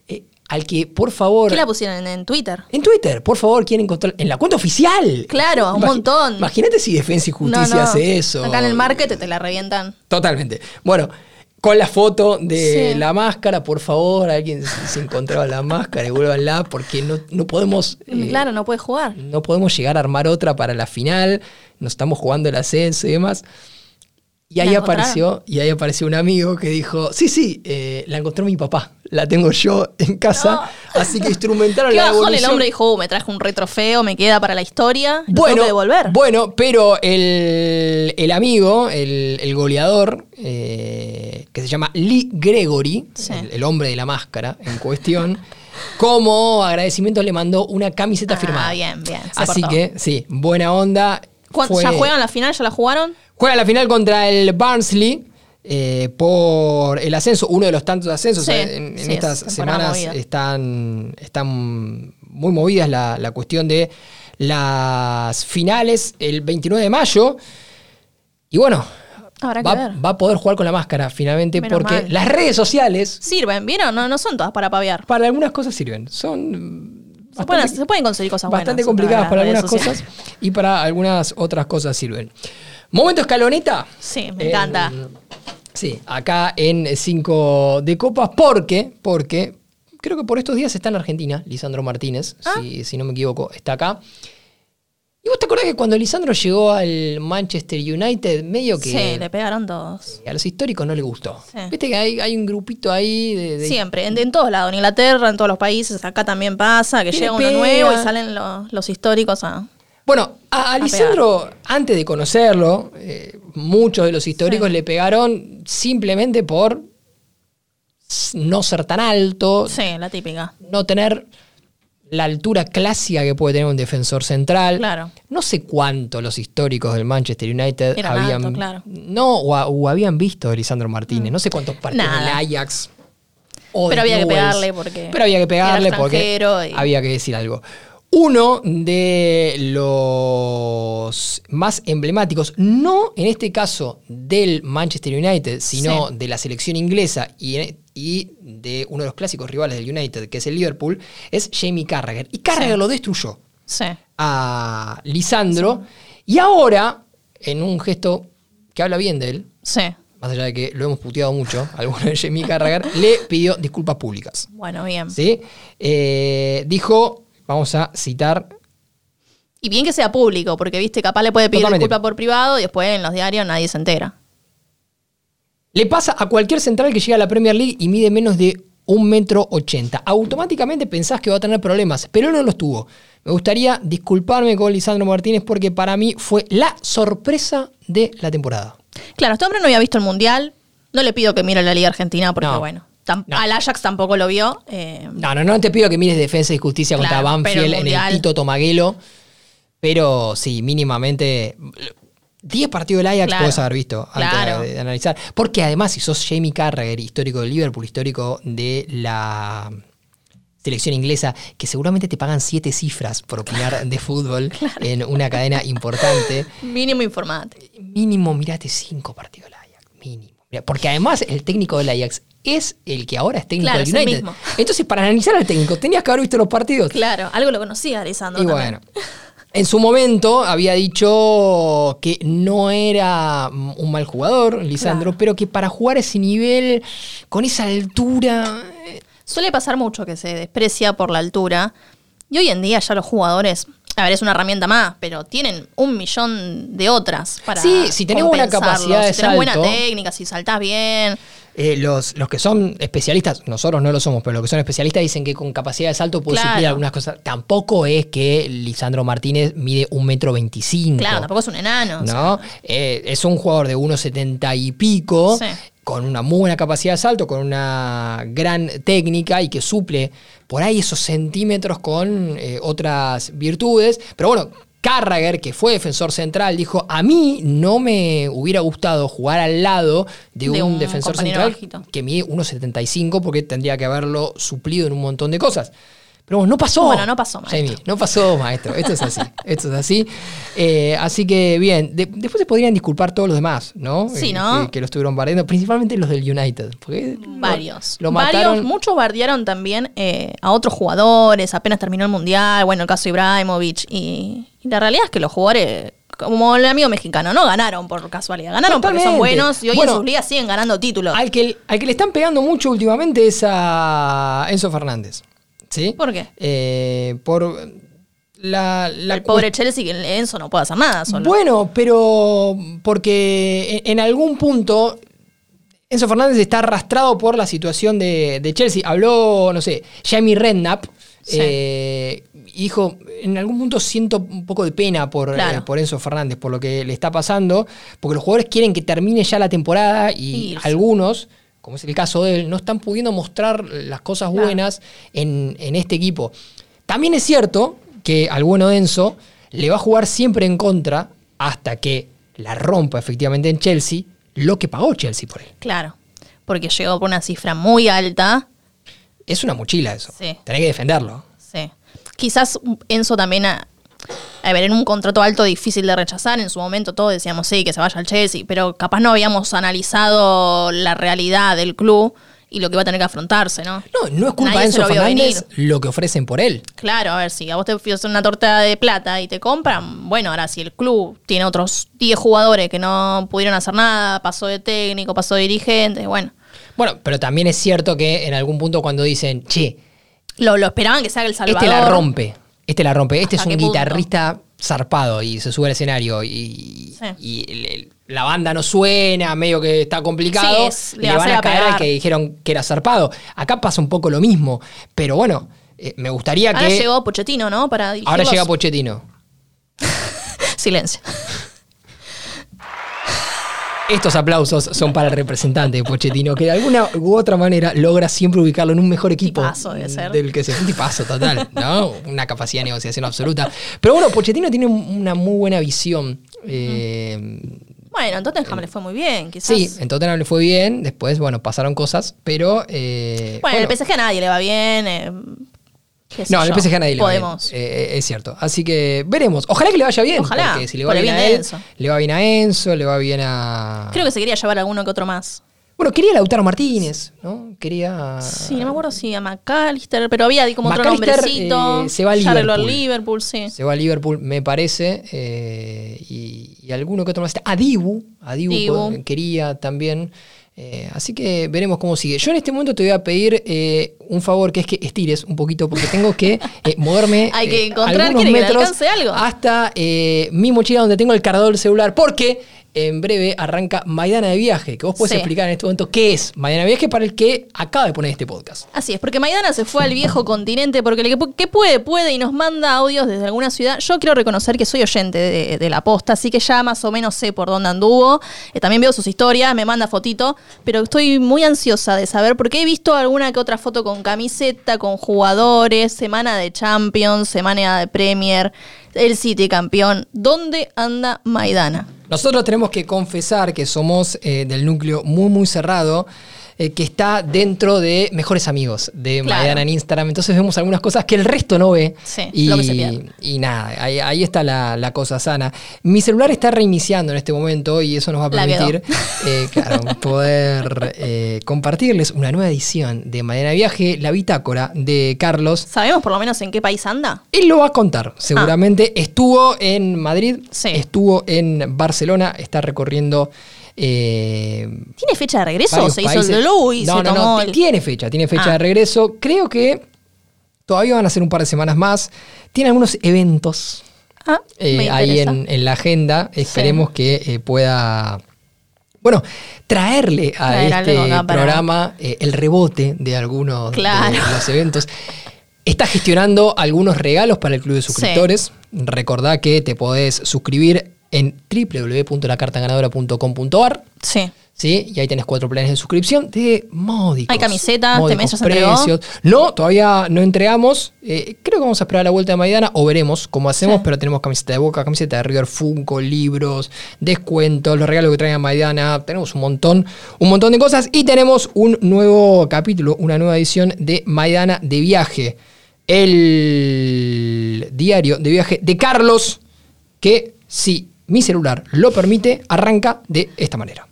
[SPEAKER 2] eh, al que, por favor.
[SPEAKER 1] ¿Qué la pusieron en, Twitter?
[SPEAKER 2] En Twitter, por favor, quieren encontrar. En la cuenta oficial.
[SPEAKER 1] Claro, un montón.
[SPEAKER 2] Imagínate si Defensa y Justicia
[SPEAKER 1] No, no.
[SPEAKER 2] hace eso.
[SPEAKER 1] Acá en el market te la revientan.
[SPEAKER 2] Totalmente. Bueno, con la foto de
[SPEAKER 1] Sí.
[SPEAKER 2] la máscara, por favor, alguien se encontraba la máscara, devuélvanla, porque no, no podemos. eh,
[SPEAKER 1] claro, no puede jugar.
[SPEAKER 2] No podemos llegar a armar otra para la final. Nos estamos jugando el ascenso y demás. Y
[SPEAKER 1] ¿La
[SPEAKER 2] ahí apareció, y ahí apareció un amigo que dijo, sí, sí, eh, la encontró mi papá, la tengo yo en casa, así que instrumentaron
[SPEAKER 1] Qué
[SPEAKER 2] la
[SPEAKER 1] bajón el
[SPEAKER 2] devolución.
[SPEAKER 1] hombre dijo, "Uh, me traje un retrofeo, me queda para la historia.
[SPEAKER 2] Bueno,
[SPEAKER 1] tengo que devolver.
[SPEAKER 2] bueno, pero el, el amigo, el, el goleador, eh, que se llama Lee Gregory,
[SPEAKER 1] Sí.
[SPEAKER 2] el, el hombre de la máscara en cuestión, como agradecimiento le mandó una camiseta
[SPEAKER 1] Ah,
[SPEAKER 2] firmada.
[SPEAKER 1] bien, bien,
[SPEAKER 2] Así
[SPEAKER 1] portó.
[SPEAKER 2] que, sí, buena onda.
[SPEAKER 1] ¿Cuán-
[SPEAKER 2] Fue-
[SPEAKER 1] ¿Ya juegan la final? ¿Ya la jugaron?
[SPEAKER 2] Juega la final contra el Barnsley. eh, por el ascenso, uno de los tantos ascensos.
[SPEAKER 1] Sí,
[SPEAKER 2] o sea, en, estas
[SPEAKER 1] es
[SPEAKER 2] semanas
[SPEAKER 1] movida.
[SPEAKER 2] están, están muy movidas la, la cuestión de las finales el 29 de mayo. Y bueno,
[SPEAKER 1] Habrá que
[SPEAKER 2] va,
[SPEAKER 1] ver.
[SPEAKER 2] va a poder jugar con la máscara finalmente
[SPEAKER 1] Menos
[SPEAKER 2] porque
[SPEAKER 1] mal.
[SPEAKER 2] las redes sociales
[SPEAKER 1] Sirven, ¿vieron? No, no son todas para paviar.
[SPEAKER 2] para algunas cosas sirven. Son
[SPEAKER 1] Se pueden, se pueden conseguir cosas
[SPEAKER 2] bastante
[SPEAKER 1] buenas.
[SPEAKER 2] complicadas para algunas cosas y para algunas otras cosas sirven. Momento escaloneta.
[SPEAKER 1] Sí, me
[SPEAKER 2] En-
[SPEAKER 1] encanta.
[SPEAKER 2] Sí, acá en 5 de copas, porque, porque creo que por estos días está en Argentina, Lisandro Martínez,
[SPEAKER 1] Ah.
[SPEAKER 2] si, si no me equivoco, está acá. ¿Y vos te acordás que cuando Lisandro llegó al Manchester United, medio que
[SPEAKER 1] Sí, le pegaron todos.
[SPEAKER 2] a los históricos no le gustó?
[SPEAKER 1] Sí.
[SPEAKER 2] Viste que hay, hay un grupito ahí de... de-
[SPEAKER 1] Siempre, en, en todos lados, en Inglaterra, en todos los países, acá también pasa, que llega
[SPEAKER 2] le
[SPEAKER 1] uno nuevo y salen los, los históricos a...
[SPEAKER 2] Bueno, a, a Lisandro, antes de conocerlo, eh, muchos de los históricos
[SPEAKER 1] Sí.
[SPEAKER 2] le pegaron simplemente por no ser tan alto,
[SPEAKER 1] Sí, la típica.
[SPEAKER 2] no tener la altura clásica que puede tener un defensor central.
[SPEAKER 1] Claro.
[SPEAKER 2] No sé cuánto los históricos del Manchester United habían.
[SPEAKER 1] claro.
[SPEAKER 2] No, o, habían visto a Lisandro Martínez. No sé cuántos partidos del Ajax. o
[SPEAKER 1] Pero
[SPEAKER 2] de
[SPEAKER 1] había que pegarle porque
[SPEAKER 2] Pero había que pegarle porque
[SPEAKER 1] y-
[SPEAKER 2] había que decir algo. Uno de los más emblemáticos, no en este caso del Manchester United, sino
[SPEAKER 1] Sí.
[SPEAKER 2] de la selección inglesa y, y de uno de los clásicos rivales del United, que es el Liverpool, es Jamie Carragher. Y Carragher
[SPEAKER 1] Sí.
[SPEAKER 2] lo destruyó
[SPEAKER 1] Sí.
[SPEAKER 2] a Lisandro. Y ahora, en un gesto que habla bien de él, más allá de que lo hemos puteado mucho, alguno de Jamie Carragher, le pidió disculpas públicas.
[SPEAKER 1] Bueno, bien.
[SPEAKER 2] ¿sí? Eh, dijo, vamos a citar,
[SPEAKER 1] Y bien que sea público, porque viste, capaz le puede pedir
[SPEAKER 2] Totalmente.
[SPEAKER 1] disculpa por privado y después en los diarios nadie se entera.
[SPEAKER 2] Le pasa a cualquier central que llega a la Premier League y mide menos de un metro ochenta. Automáticamente pensás que va a tener problemas, pero no los tuvo. Me gustaría disculparme con Lisandro Martínez porque para mí fue la sorpresa de la temporada.
[SPEAKER 1] Claro, este hombre no había visto el Mundial. No le pido que mire la Liga Argentina porque,
[SPEAKER 2] No.
[SPEAKER 1] bueno,
[SPEAKER 2] No.
[SPEAKER 1] al Ajax tampoco lo vio. eh,
[SPEAKER 2] No, no, no te pido que mires Defensa y Justicia contra
[SPEAKER 1] el
[SPEAKER 2] Banfield en el Tito Tomaguelo, pero sí, mínimamente 10 partidos del Ajax
[SPEAKER 1] Claro,
[SPEAKER 2] puedes haber visto
[SPEAKER 1] claro.
[SPEAKER 2] antes de, de analizar. Porque además, si sos Jamie Carragher, histórico de Liverpool, histórico de la selección inglesa, que seguramente te pagan siete cifras por opinar de fútbol en una cadena importante,
[SPEAKER 1] mínimo informate.
[SPEAKER 2] mínimo mirate cinco partidos del Ajax, mínimo. Porque además el técnico del Ajax es el que ahora es técnico
[SPEAKER 1] Claro,
[SPEAKER 2] del
[SPEAKER 1] es el
[SPEAKER 2] United.
[SPEAKER 1] mismo.
[SPEAKER 2] Entonces, para analizar al técnico, tenías que haber visto los partidos.
[SPEAKER 1] Claro, algo lo conocía, Lisandro.
[SPEAKER 2] Y
[SPEAKER 1] también.
[SPEAKER 2] bueno, en su momento había dicho que no era un mal jugador, Lisandro,
[SPEAKER 1] Claro.
[SPEAKER 2] pero que para jugar a ese nivel, con esa altura, eh,
[SPEAKER 1] Suele pasar mucho que se desprecia por la altura. Y hoy en día ya los jugadores, a ver, es una herramienta más, pero tienen un millón de otras para.
[SPEAKER 2] Sí, si tenés buena
[SPEAKER 1] compensarlo.
[SPEAKER 2] capacidad de
[SPEAKER 1] Si tenés buena
[SPEAKER 2] salto.
[SPEAKER 1] técnica, si saltás bien.
[SPEAKER 2] eh, los, los que son especialistas, nosotros no lo somos, pero los que son especialistas dicen que con capacidad de salto puede
[SPEAKER 1] Claro.
[SPEAKER 2] suplir algunas cosas. Tampoco es que Lisandro Martínez mide un metro veinticinco.
[SPEAKER 1] Claro, tampoco es un enano. o sea,
[SPEAKER 2] ¿no? Eh, es un jugador de 1,70 y pico,
[SPEAKER 1] Sí.
[SPEAKER 2] Con una muy buena capacidad de salto, con una gran técnica y que suple por ahí esos centímetros con eh, otras virtudes. Pero bueno, Carragher, que fue defensor central, dijo, a mí no me hubiera gustado jugar al lado de,
[SPEAKER 1] De
[SPEAKER 2] un,
[SPEAKER 1] un
[SPEAKER 2] defensor central
[SPEAKER 1] bajito.
[SPEAKER 2] que mide 1,75 porque tendría que haberlo suplido en un montón de cosas. Pero bueno, no pasó.
[SPEAKER 1] Bueno, no pasó, maestro.
[SPEAKER 2] Jamie, no pasó, maestro. Esto es así. Esto es así. Eh, así que, bien. De- después se podrían disculpar todos los demás, ¿no?
[SPEAKER 1] Sí,
[SPEAKER 2] Eh,
[SPEAKER 1] ¿no?
[SPEAKER 2] Que, que lo estuvieron bardeando. Principalmente los del United. Porque lo-
[SPEAKER 1] Varios.
[SPEAKER 2] Lo,
[SPEAKER 1] Varios,
[SPEAKER 2] mataron.
[SPEAKER 1] muchos bardearon también eh, a otros jugadores, apenas terminó el mundial, bueno, el caso de Ibrahimovic. Y, y la realidad es que los jugadores, como el amigo mexicano, no ganaron por casualidad, ganaron porque son buenos y hoy
[SPEAKER 2] Bueno,
[SPEAKER 1] en sus ligas siguen ganando títulos.
[SPEAKER 2] Al que, al que le están pegando mucho últimamente es a Enzo Fernández. ¿Sí?
[SPEAKER 1] ¿Por qué?
[SPEAKER 2] Eh, por la, la
[SPEAKER 1] el pobre Chelsea, que Enzo no puede hacer nada solo.
[SPEAKER 2] Bueno, pero porque en, algún punto Enzo Fernández está arrastrado por la situación de, de Chelsea. Habló, no sé, Jamie Redknapp.
[SPEAKER 1] Sí.
[SPEAKER 2] eh, y dijo, en algún punto siento un poco de pena por,
[SPEAKER 1] Claro.
[SPEAKER 2] eh, por Enzo Fernández, por lo que le está pasando, porque los jugadores quieren que termine ya la temporada y
[SPEAKER 1] Y-
[SPEAKER 2] algunos, como es el caso de él, no están pudiendo mostrar las cosas buenas en, en este equipo. También es cierto que al bueno Enzo le va a jugar siempre en contra hasta que la rompa efectivamente en Chelsea lo que pagó Chelsea por él.
[SPEAKER 1] Claro, porque llegó por una cifra muy alta.
[SPEAKER 2] Es una mochila eso.
[SPEAKER 1] Sí.
[SPEAKER 2] Tenés que defenderlo.
[SPEAKER 1] Sí. Quizás Enzo también, a, a ver, en un contrato alto difícil de rechazar, en su momento todos decíamos sí, que se vaya al Chelsea, pero capaz no habíamos analizado la realidad del club y lo que va a tener que afrontarse, ¿no?
[SPEAKER 2] No, no es culpa
[SPEAKER 1] Nadie
[SPEAKER 2] de Enzo
[SPEAKER 1] lo
[SPEAKER 2] Fernández lo que ofrecen por él.
[SPEAKER 1] Claro, a ver, si a vos te ofrecen una torta de plata y te compran, bueno, ahora si el club tiene otros 10 jugadores que no pudieron hacer nada, pasó de técnico, pasó de dirigente, bueno,
[SPEAKER 2] Bueno, pero también es cierto que en algún punto cuando dicen, che,
[SPEAKER 1] lo, lo esperaban que se haga el Salvador.
[SPEAKER 2] este la rompe, este la rompe, este es
[SPEAKER 1] ¿Hasta
[SPEAKER 2] un guitarrista zarpado y se sube al escenario y,
[SPEAKER 1] Sí.
[SPEAKER 2] la banda no suena, medio que está complicado,
[SPEAKER 1] Sí, es- le
[SPEAKER 2] van a
[SPEAKER 1] a
[SPEAKER 2] caer al que dijeron que era zarpado. Acá pasa un poco lo mismo, pero bueno, eh, me gustaría
[SPEAKER 1] Ahora
[SPEAKER 2] que...
[SPEAKER 1] llegó Pochettino, ¿no? Para dirigirlos.
[SPEAKER 2] ahora llega Pochettino.
[SPEAKER 1] Silencio.
[SPEAKER 2] Estos aplausos son para el representante de Pochettino, que de alguna u otra manera logra siempre ubicarlo en un mejor equipo
[SPEAKER 1] Tipazo debe ser.
[SPEAKER 2] del que se un tipazo total, ¿no? Una capacidad de negociación absoluta. Pero bueno, Pochettino tiene una muy buena visión. eh,
[SPEAKER 1] Bueno, en Tottenham le fue muy bien, quizás.
[SPEAKER 2] sí, en Tottenham le fue bien, después, bueno, pasaron cosas, pero... eh,
[SPEAKER 1] bueno,
[SPEAKER 2] bueno,
[SPEAKER 1] el PSG a nadie le va bien. Eh,
[SPEAKER 2] No, en el PSG nadie le va bien,
[SPEAKER 1] Podemos.
[SPEAKER 2] eh, es cierto. Así que veremos. Ojalá que le vaya bien.
[SPEAKER 1] Ojalá,
[SPEAKER 2] Porque si le va bien,
[SPEAKER 1] bien
[SPEAKER 2] a él,
[SPEAKER 1] Enzo.
[SPEAKER 2] le va bien a Enzo, le va bien a...
[SPEAKER 1] Creo que se quería llevar a alguno que otro más.
[SPEAKER 2] Bueno, quería a Lautaro Martínez, ¿no? Quería...
[SPEAKER 1] Sí, no me acuerdo si a McAllister, pero había como otro nombrecito.
[SPEAKER 2] eh, se va a
[SPEAKER 1] arregló al
[SPEAKER 2] Liverpool.
[SPEAKER 1] Liverpool, sí.
[SPEAKER 2] Se va a Liverpool, me parece. eh, y, y alguno que otro más. A Dibu. A Dibu, quería también. Eh, así que veremos cómo sigue. Yo en este momento te voy a pedir eh, un favor, que es que estires un poquito, porque tengo que eh, moverme
[SPEAKER 1] Hay que
[SPEAKER 2] eh,
[SPEAKER 1] encontrar,
[SPEAKER 2] algunos
[SPEAKER 1] ¿quiere que
[SPEAKER 2] metros
[SPEAKER 1] alcance algo?
[SPEAKER 2] hasta mi mochila donde tengo el cargador del celular, porque en breve arranca Maidana de Viaje, que vos
[SPEAKER 1] Sí.
[SPEAKER 2] explicar en este momento qué es Maidana de Viaje para el que acaba de poner este podcast.
[SPEAKER 1] Así es, porque Maidana se fue al viejo continente porque el que, pu- que puede, puede y nos manda audios desde alguna ciudad. Yo quiero reconocer que soy oyente de, de la posta, así que ya más o menos sé por dónde anduvo. Eh, también veo sus historias, me manda fotito, pero estoy muy ansiosa de saber porque he visto alguna que otra foto con camiseta, con jugadores, semana de Champions, semana de Premier, el City campeón. ¿Dónde anda Maidana?
[SPEAKER 2] Nosotros tenemos que confesar que somos eh, del núcleo muy, muy cerrado, eh, que está dentro de mejores amigos de
[SPEAKER 1] Claro.
[SPEAKER 2] Maidana en Instagram. Entonces vemos algunas cosas que el resto no ve.
[SPEAKER 1] Sí,
[SPEAKER 2] y,
[SPEAKER 1] lo que se pierde.
[SPEAKER 2] y nada, ahí, ahí está la, la cosa sana. Mi celular está reiniciando en este momento y eso nos va a permitir, eh, claro, poder eh, compartirles una nueva edición de Maidana Viaje, la bitácora de Carlos.
[SPEAKER 1] ¿Sabemos por lo menos en qué país anda?
[SPEAKER 2] Él lo va a contar, seguramente. Estuvo en Madrid,
[SPEAKER 1] Sí.
[SPEAKER 2] estuvo en Barcelona, está recorriendo. Eh,
[SPEAKER 1] ¿Tiene fecha de regreso? ¿Se hizo el y
[SPEAKER 2] no,
[SPEAKER 1] se
[SPEAKER 2] no,
[SPEAKER 1] tomó
[SPEAKER 2] no,
[SPEAKER 1] el-
[SPEAKER 2] tiene fecha, tiene fecha
[SPEAKER 1] Ah.
[SPEAKER 2] de regreso. Creo que todavía van a ser un par de semanas más. Tiene algunos eventos
[SPEAKER 1] Ah,
[SPEAKER 2] eh, ahí en, en la agenda. Esperemos que eh, pueda. Bueno, traerle a
[SPEAKER 1] Traer
[SPEAKER 2] este
[SPEAKER 1] algo
[SPEAKER 2] programa el rebote de algunos
[SPEAKER 1] Claro.
[SPEAKER 2] de los eventos. Está gestionando algunos regalos para el Club de
[SPEAKER 1] Sí.
[SPEAKER 2] Suscriptores. Recordá que te podés suscribir en www.lacartaganadora.com.ar.
[SPEAKER 1] Sí.
[SPEAKER 2] ¿Sí? Y ahí tenés cuatro planes de suscripción de módicos.
[SPEAKER 1] ¿Hay camiseta? ¿Te
[SPEAKER 2] módicos
[SPEAKER 1] entregó?
[SPEAKER 2] precios. No, todavía no entregamos. Eh, creo que vamos a esperar la vuelta de Maidana o veremos cómo hacemos,
[SPEAKER 1] Sí.
[SPEAKER 2] pero tenemos camiseta de Boca, camiseta de River Funko, libros, descuentos, los regalos que traigan Maidana. Tenemos un montón, un montón de cosas y tenemos un nuevo capítulo, una nueva edición de Maidana de viaje. El diario de viaje de Carlos, que si mi celular lo permite, arranca de esta manera.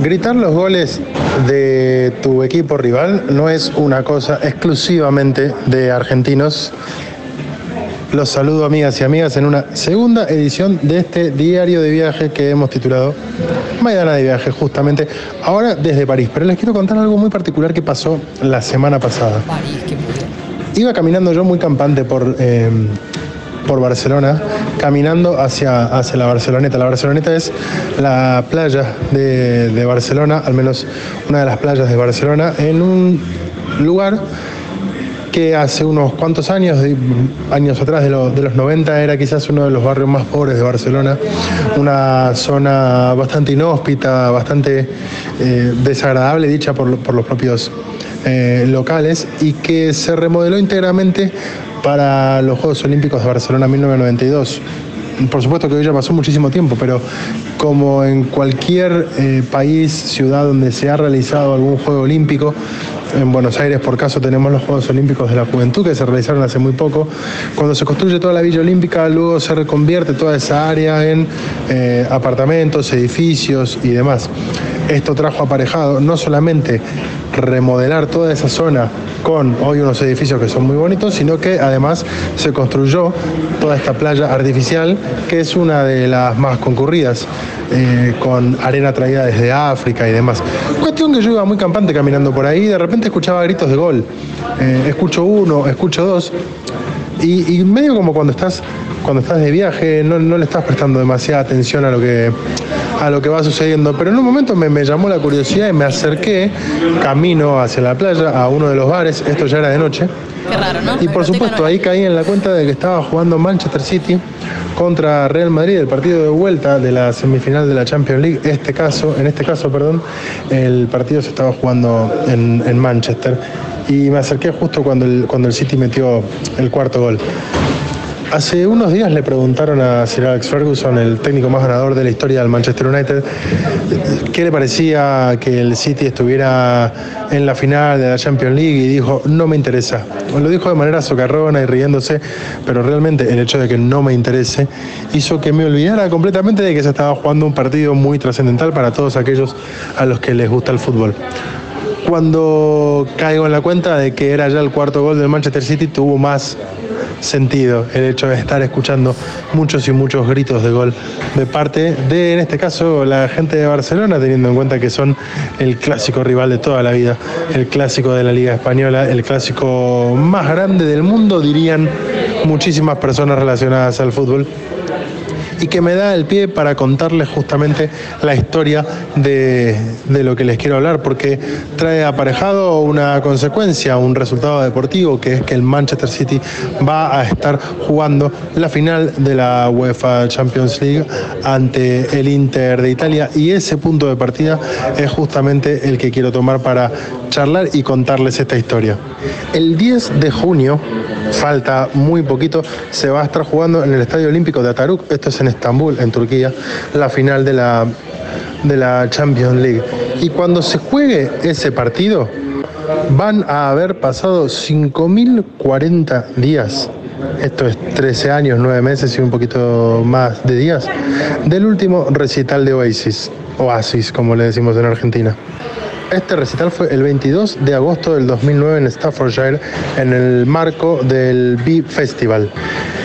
[SPEAKER 5] Gritar los goles de tu equipo rival no es una cosa exclusivamente de argentinos. Los saludo amigas y amigas en una segunda edición de este diario de viaje que hemos titulado Maidana de viaje justamente ahora desde París. Pero les quiero contar algo muy particular que pasó la semana pasada.
[SPEAKER 2] París, qué.
[SPEAKER 5] Iba caminando yo muy campante por, eh, por Barcelona, caminando hacia, hacia la Barceloneta. La Barceloneta es la playa de, de Barcelona, al menos una de las playas de Barcelona, en un lugar que hace unos cuantos años, años atrás de, de los 90, era quizás uno de los barrios más pobres de Barcelona, una zona bastante inhóspita, bastante eh, desagradable, dicha por, por los propios eh, locales, y que se remodeló íntegramente para los Juegos Olímpicos de Barcelona 1992. Por supuesto que hoy ya pasó muchísimo tiempo, pero como en cualquier eh, país, ciudad donde se ha realizado algún Juego Olímpico, en Buenos Aires, por caso, tenemos los Juegos Olímpicos de la Juventud que se realizaron hace muy poco. Cuando se construye toda la Villa Olímpica, luego se reconvierte toda esa área en eh, apartamentos, edificios y demás. Esto trajo aparejado no solamente remodelar toda esa zona con hoy unos edificios que son muy bonitos, sino que además se construyó toda esta playa artificial, que es una de las más concurridas, eh, con arena traída desde África y demás. Cuestión que yo iba muy campante caminando por ahí de repente escuchaba gritos de gol. Eh, escucho uno, escucho dos, y, y medio como cuando estás, cuando estás de viaje, no, no le estás prestando demasiada atención a lo que, a lo que va sucediendo. Pero en un momento me, me llamó la curiosidad y me acerqué, camino hacia la playa, a uno de los bares, esto ya era de noche.
[SPEAKER 1] Qué raro, ¿no?
[SPEAKER 5] Y por supuesto ahí caí en la cuenta de que estaba jugando Manchester City contra Real Madrid, el partido de vuelta de la semifinal de la Champions League. Este caso, en este caso, perdón, el partido se estaba jugando en, en Manchester. Y me acerqué justo cuando el, cuando el City metió el cuarto gol. Hace unos días le preguntaron a Sir Alex Ferguson, el técnico más ganador de la historia del Manchester United, qué le parecía que el City estuviera en la final de la Champions League y dijo, no me interesa. Lo dijo de manera socarrona y riéndose, pero realmente el hecho de que no me interese hizo que me olvidara completamente de que se estaba jugando un partido muy trascendental para todos aquellos a los que les gusta el fútbol. Cuando caigo en la cuenta de que era ya el cuarto gol del Manchester City, tuvo más sentido el hecho de estar escuchando muchos y muchos gritos de gol de parte de, en este caso, la gente de Barcelona, teniendo en cuenta que son el clásico rival de toda la vida, el clásico de la Liga Española, el clásico más grande del mundo, dirían muchísimas personas relacionadas al fútbol. Y que me da el pie para contarles justamente la historia de, de lo que les quiero hablar, porque trae aparejado una consecuencia, un resultado deportivo, que es que el Manchester City va a estar jugando la final de la UEFA Champions League ante el Inter de Italia y ese punto de partida es justamente el que quiero tomar para charlar y contarles esta historia. El 10 de junio, falta muy poquito, se va a estar jugando en el Estadio Olímpico de Ataruk, esto es en Estambul, en Turquía, la final de la, de la Champions League. Y cuando se juegue ese partido, van a haber pasado 5.040 días esto es 13 años, 9 meses y un poquito más de días, del último recital de Oasis, Oasis como le decimos en Argentina. Este recital fue el 22 de agosto del 2009 en Staffordshire en el marco del Bee Festival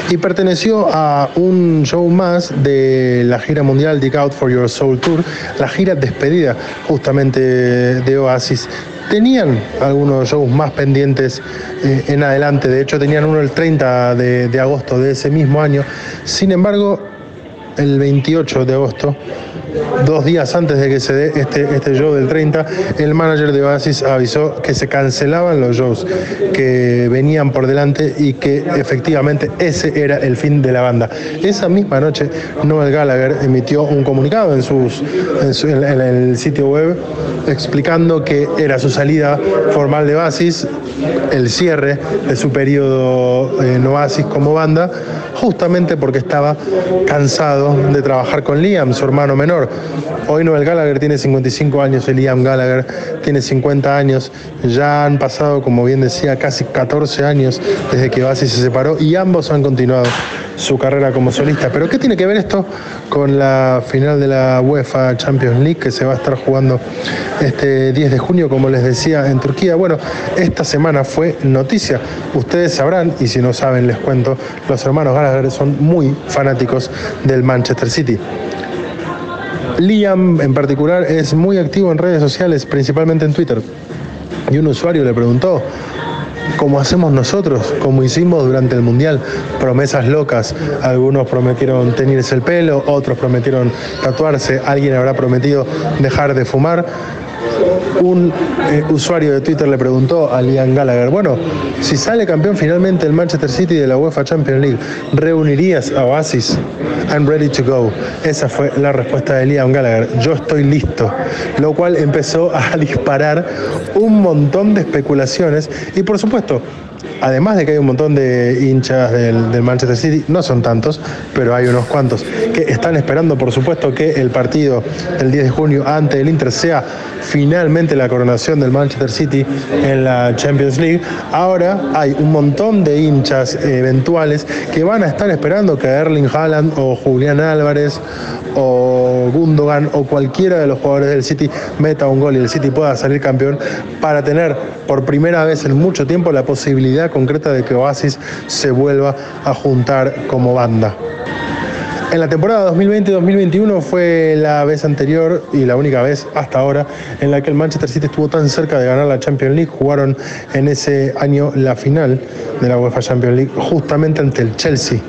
[SPEAKER 5] y perteneció a un show más de la gira mundial Dig Out for Your Soul Tour, la gira despedida justamente de Oasis. Tenían algunos shows más pendientes eh, en adelante, de hecho tenían uno el 30 de, de agosto de ese mismo año, sin embargo el 28 de agosto dos días antes de que se dé este, este show del 30, el manager de Oasis avisó que se cancelaban los shows que venían por delante y que efectivamente ese era el fin de la banda. Esa misma noche, Noel Gallagher emitió un comunicado en, sus, en, el sitio web explicando que era su salida formal de Oasis, el cierre de su periodo en Oasis como banda, justamente porque estaba cansado de trabajar con Liam, su hermano menor Hoy Noel Gallagher tiene 55 años, Liam Gallagher tiene 50 años. Ya han pasado, como bien decía, casi 14 años desde que Oasis se separó y ambos han continuado su carrera como solista. Pero ¿qué tiene que ver esto con la final de la UEFA Champions League que se va a estar jugando este 10 de junio, como les decía, en Turquía? Bueno, esta semana fue noticia. Ustedes sabrán, y si no saben les cuento, los hermanos Gallagher son muy fanáticos del Manchester City. Liam en particular es muy activo en redes sociales, principalmente en Twitter. Y un usuario le preguntó, ¿cómo hacemos nosotros, como hicimos durante el Mundial, promesas locas. Algunos prometieron teñirse el pelo, otros prometieron tatuarse, alguien habrá prometido dejar de fumar un eh, usuario de Twitter le preguntó a Liam Gallagher, bueno, si sale campeón finalmente el Manchester City de la UEFA Champions League, ¿reunirías a Oasis? I'm ready to go. Esa fue la respuesta de Liam Gallagher. Yo estoy listo. Lo cual empezó a disparar un montón de especulaciones y por supuesto además de que hay un montón de hinchas del, Manchester City, no son tantos, pero hay unos cuantos que están esperando, por supuesto, que el partido del 10 de junio ante el Inter sea finalmente la coronación del Manchester City en la Champions League. Ahora hay un montón de hinchas eventuales que van a estar esperando que Erling Haaland o Julián Álvarez o Gundogan o cualquiera de los jugadores del City meta un gol y el City pueda salir campeón para tener por primera vez en mucho tiempo la posibilidad concreta de que Oasis se vuelva a juntar como banda. En la temporada 2020-2021 fue la vez anterior y la única vez hasta ahora en la que el Manchester City estuvo tan cerca de ganar la Champions League. Jugaron en ese año la final de la UEFA Champions League justamente ante el Chelsea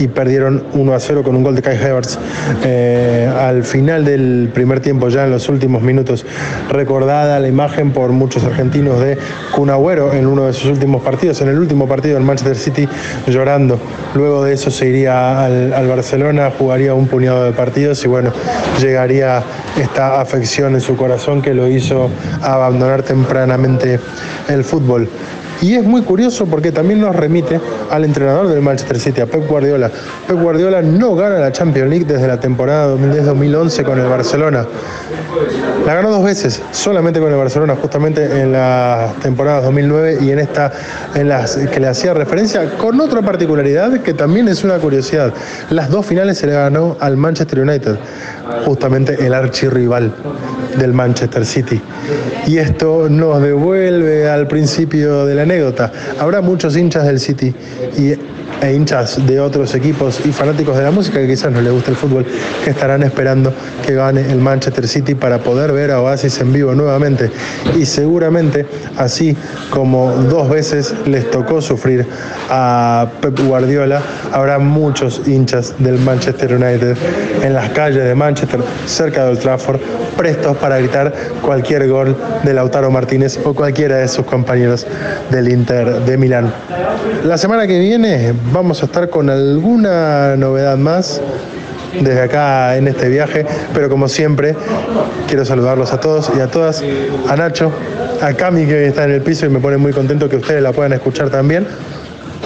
[SPEAKER 5] y perdieron 1 a 0 con un gol de Kai Havertz eh, al final del primer tiempo, ya en los últimos minutos. Recordada la imagen por muchos argentinos de Kun en uno de sus últimos partidos, en el último partido del Manchester City, llorando. Luego de eso se iría al, al Barcelona, jugaría un puñado de partidos y bueno, llegaría esta afección en su corazón que lo hizo abandonar tempranamente el fútbol. Y es muy curioso porque también nos remite al entrenador del Manchester City, a Pep Guardiola. Pep Guardiola no gana la Champions League desde la temporada 2010-2011 con el Barcelona. La ganó dos veces, solamente con el Barcelona, justamente en la temporada 2009 y en esta en las que le hacía referencia, con otra particularidad que también es una curiosidad. Las dos finales se le ganó al Manchester United, justamente el archirrival del Manchester City. Y esto nos devuelve al principio de la anécdota. Habrá muchos hinchas del City y e hinchas de otros equipos y fanáticos de la música que quizás no les gusta el fútbol, que estarán esperando que gane el Manchester City para poder ver a Oasis en vivo nuevamente. Y seguramente, así como dos veces les tocó sufrir a Pep Guardiola, habrá muchos hinchas del Manchester United en las calles de Manchester, cerca de Old Trafford, prestos para gritar cualquier gol de Lautaro Martínez o cualquiera de sus compañeros del Inter de Milán. La semana que viene vamos a estar con alguna novedad más desde acá en este viaje, pero como siempre quiero saludarlos a todos y a todas, a Nacho, a Cami que está en el piso y me pone muy contento que ustedes la puedan escuchar también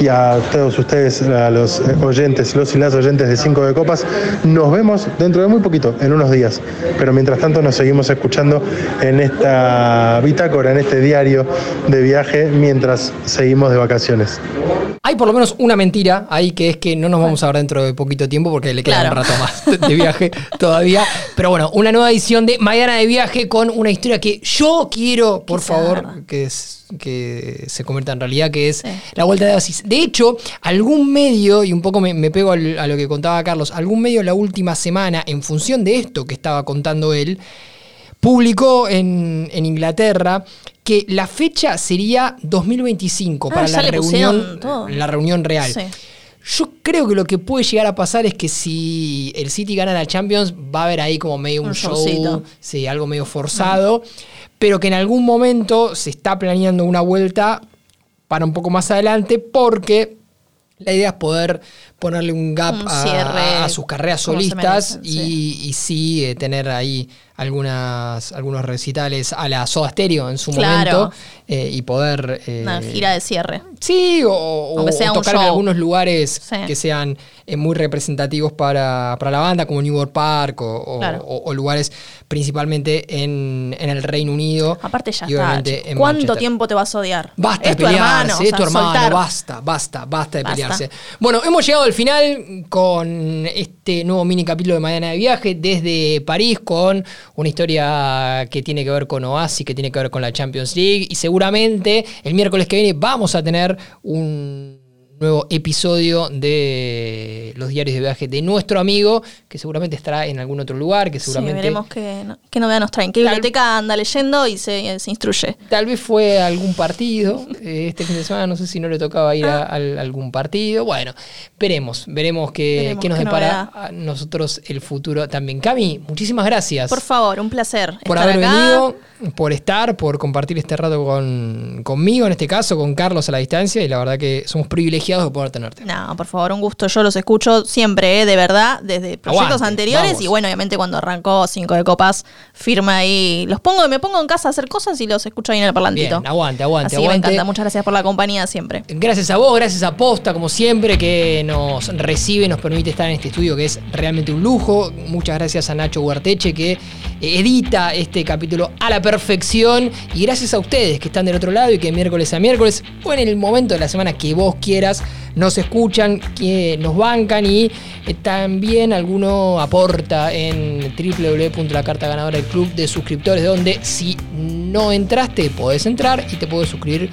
[SPEAKER 5] y a todos ustedes, a los oyentes, los y las oyentes de Cinco de Copas. Nos vemos dentro de muy poquito, en unos días. Pero mientras tanto nos seguimos escuchando en esta bitácora, en este diario de viaje, mientras seguimos de vacaciones.
[SPEAKER 2] Hay por lo menos una mentira ahí que es que no nos vamos a ver dentro de poquito tiempo porque le queda un rato más de viaje todavía. Pero bueno, una nueva edición de Mañana de Viaje con una historia que yo quiero, por favor, que es que se convierta en realidad, que es la vuelta de Oasis. De hecho, algún medio, y un poco me, pego a lo que contaba Carlos, algún medio la última semana, en función de esto que estaba contando él, publicó en, Inglaterra que la fecha sería 2025 ah, para la reunión, la reunión real. Yo creo que lo que puede llegar a pasar es que si el City gana la Champions, va a haber ahí como medio un, show, sí, algo medio forzado pero que en algún momento se está planeando una vuelta para un poco más adelante porque la idea es poder ponerle un gap a, sus carreras solistas y, sí, eh, tener ahí algunas, algunos recitales a la Soda Stereo en su momento eh, y poder...
[SPEAKER 1] Eh, Una gira de cierre.
[SPEAKER 2] Sí, o, tocar en algunos lugares que sean muy representativos para, la banda, como New York Park o, lugares principalmente en, el Reino Unido.
[SPEAKER 1] Aparte ya está. ¿Cuánto tiempo te vas a odiar?
[SPEAKER 2] Basta de pelearse, es tu hermano, basta, basta, basta de pelearse. Bueno, hemos llegado al final con este nuevo mini capítulo de Mañana de Viaje desde París con una historia que tiene que ver con Oasis, que tiene que ver con la Champions League y seguramente el miércoles que viene vamos a tener un nuevo episodio de los diarios de viaje de nuestro amigo, que seguramente estará en algún otro lugar, que seguramente...
[SPEAKER 1] Sí, veremos qué, novedad nos traen, qué biblioteca anda leyendo y se, instruye.
[SPEAKER 2] Tal vez fue algún partido, eh, este fin de semana no sé si no le tocaba ir a, ah. algún partido, bueno, veremos, veremos qué, nos depara a nosotros el futuro también. Cami, muchísimas gracias.
[SPEAKER 1] Por favor, un placer.
[SPEAKER 2] Por haber venido, por estar, por compartir este rato con, conmigo, en este caso, con Carlos a la distancia, y la verdad que somos privilegiados de poder tenerte.
[SPEAKER 1] No, por favor, un gusto. Yo los escucho siempre, eh, de verdad, desde proyectos anteriores y bueno, obviamente cuando arrancó Cinco de Copas, firma ahí. Los pongo, me pongo en casa a hacer cosas y los escucho ahí en el parlantito.
[SPEAKER 2] Bien, aguante, aguante,
[SPEAKER 1] Así me encanta. Muchas gracias por la compañía siempre.
[SPEAKER 2] Gracias a vos, gracias a Posta, como siempre, que nos recibe, nos permite estar en este estudio que es realmente un lujo. Muchas gracias a Nacho Huarteche que edita este capítulo a la perfección. Y gracias a ustedes que están del otro lado y que miércoles a miércoles o en el momento de la semana que vos quieras nos escuchan, que nos bancan y eh, también alguno aporta en www.la carta ganadora del club de suscriptores, donde si no entraste podés entrar y te puedes suscribir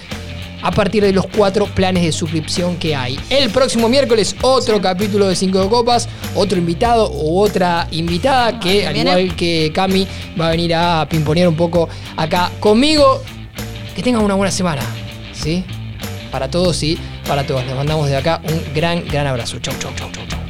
[SPEAKER 2] a partir de los cuatro planes de suscripción que hay. El próximo miércoles otro capítulo de Cinco Copas, otro invitado u otra invitada ah, que al igual que Cami va a venir a pimponear un poco acá conmigo. Que tengan una buena semana, ¿sí? Para todos y para todos. Les mandamos de acá un gran, gran abrazo. Chau, chau, chau, chau, chau.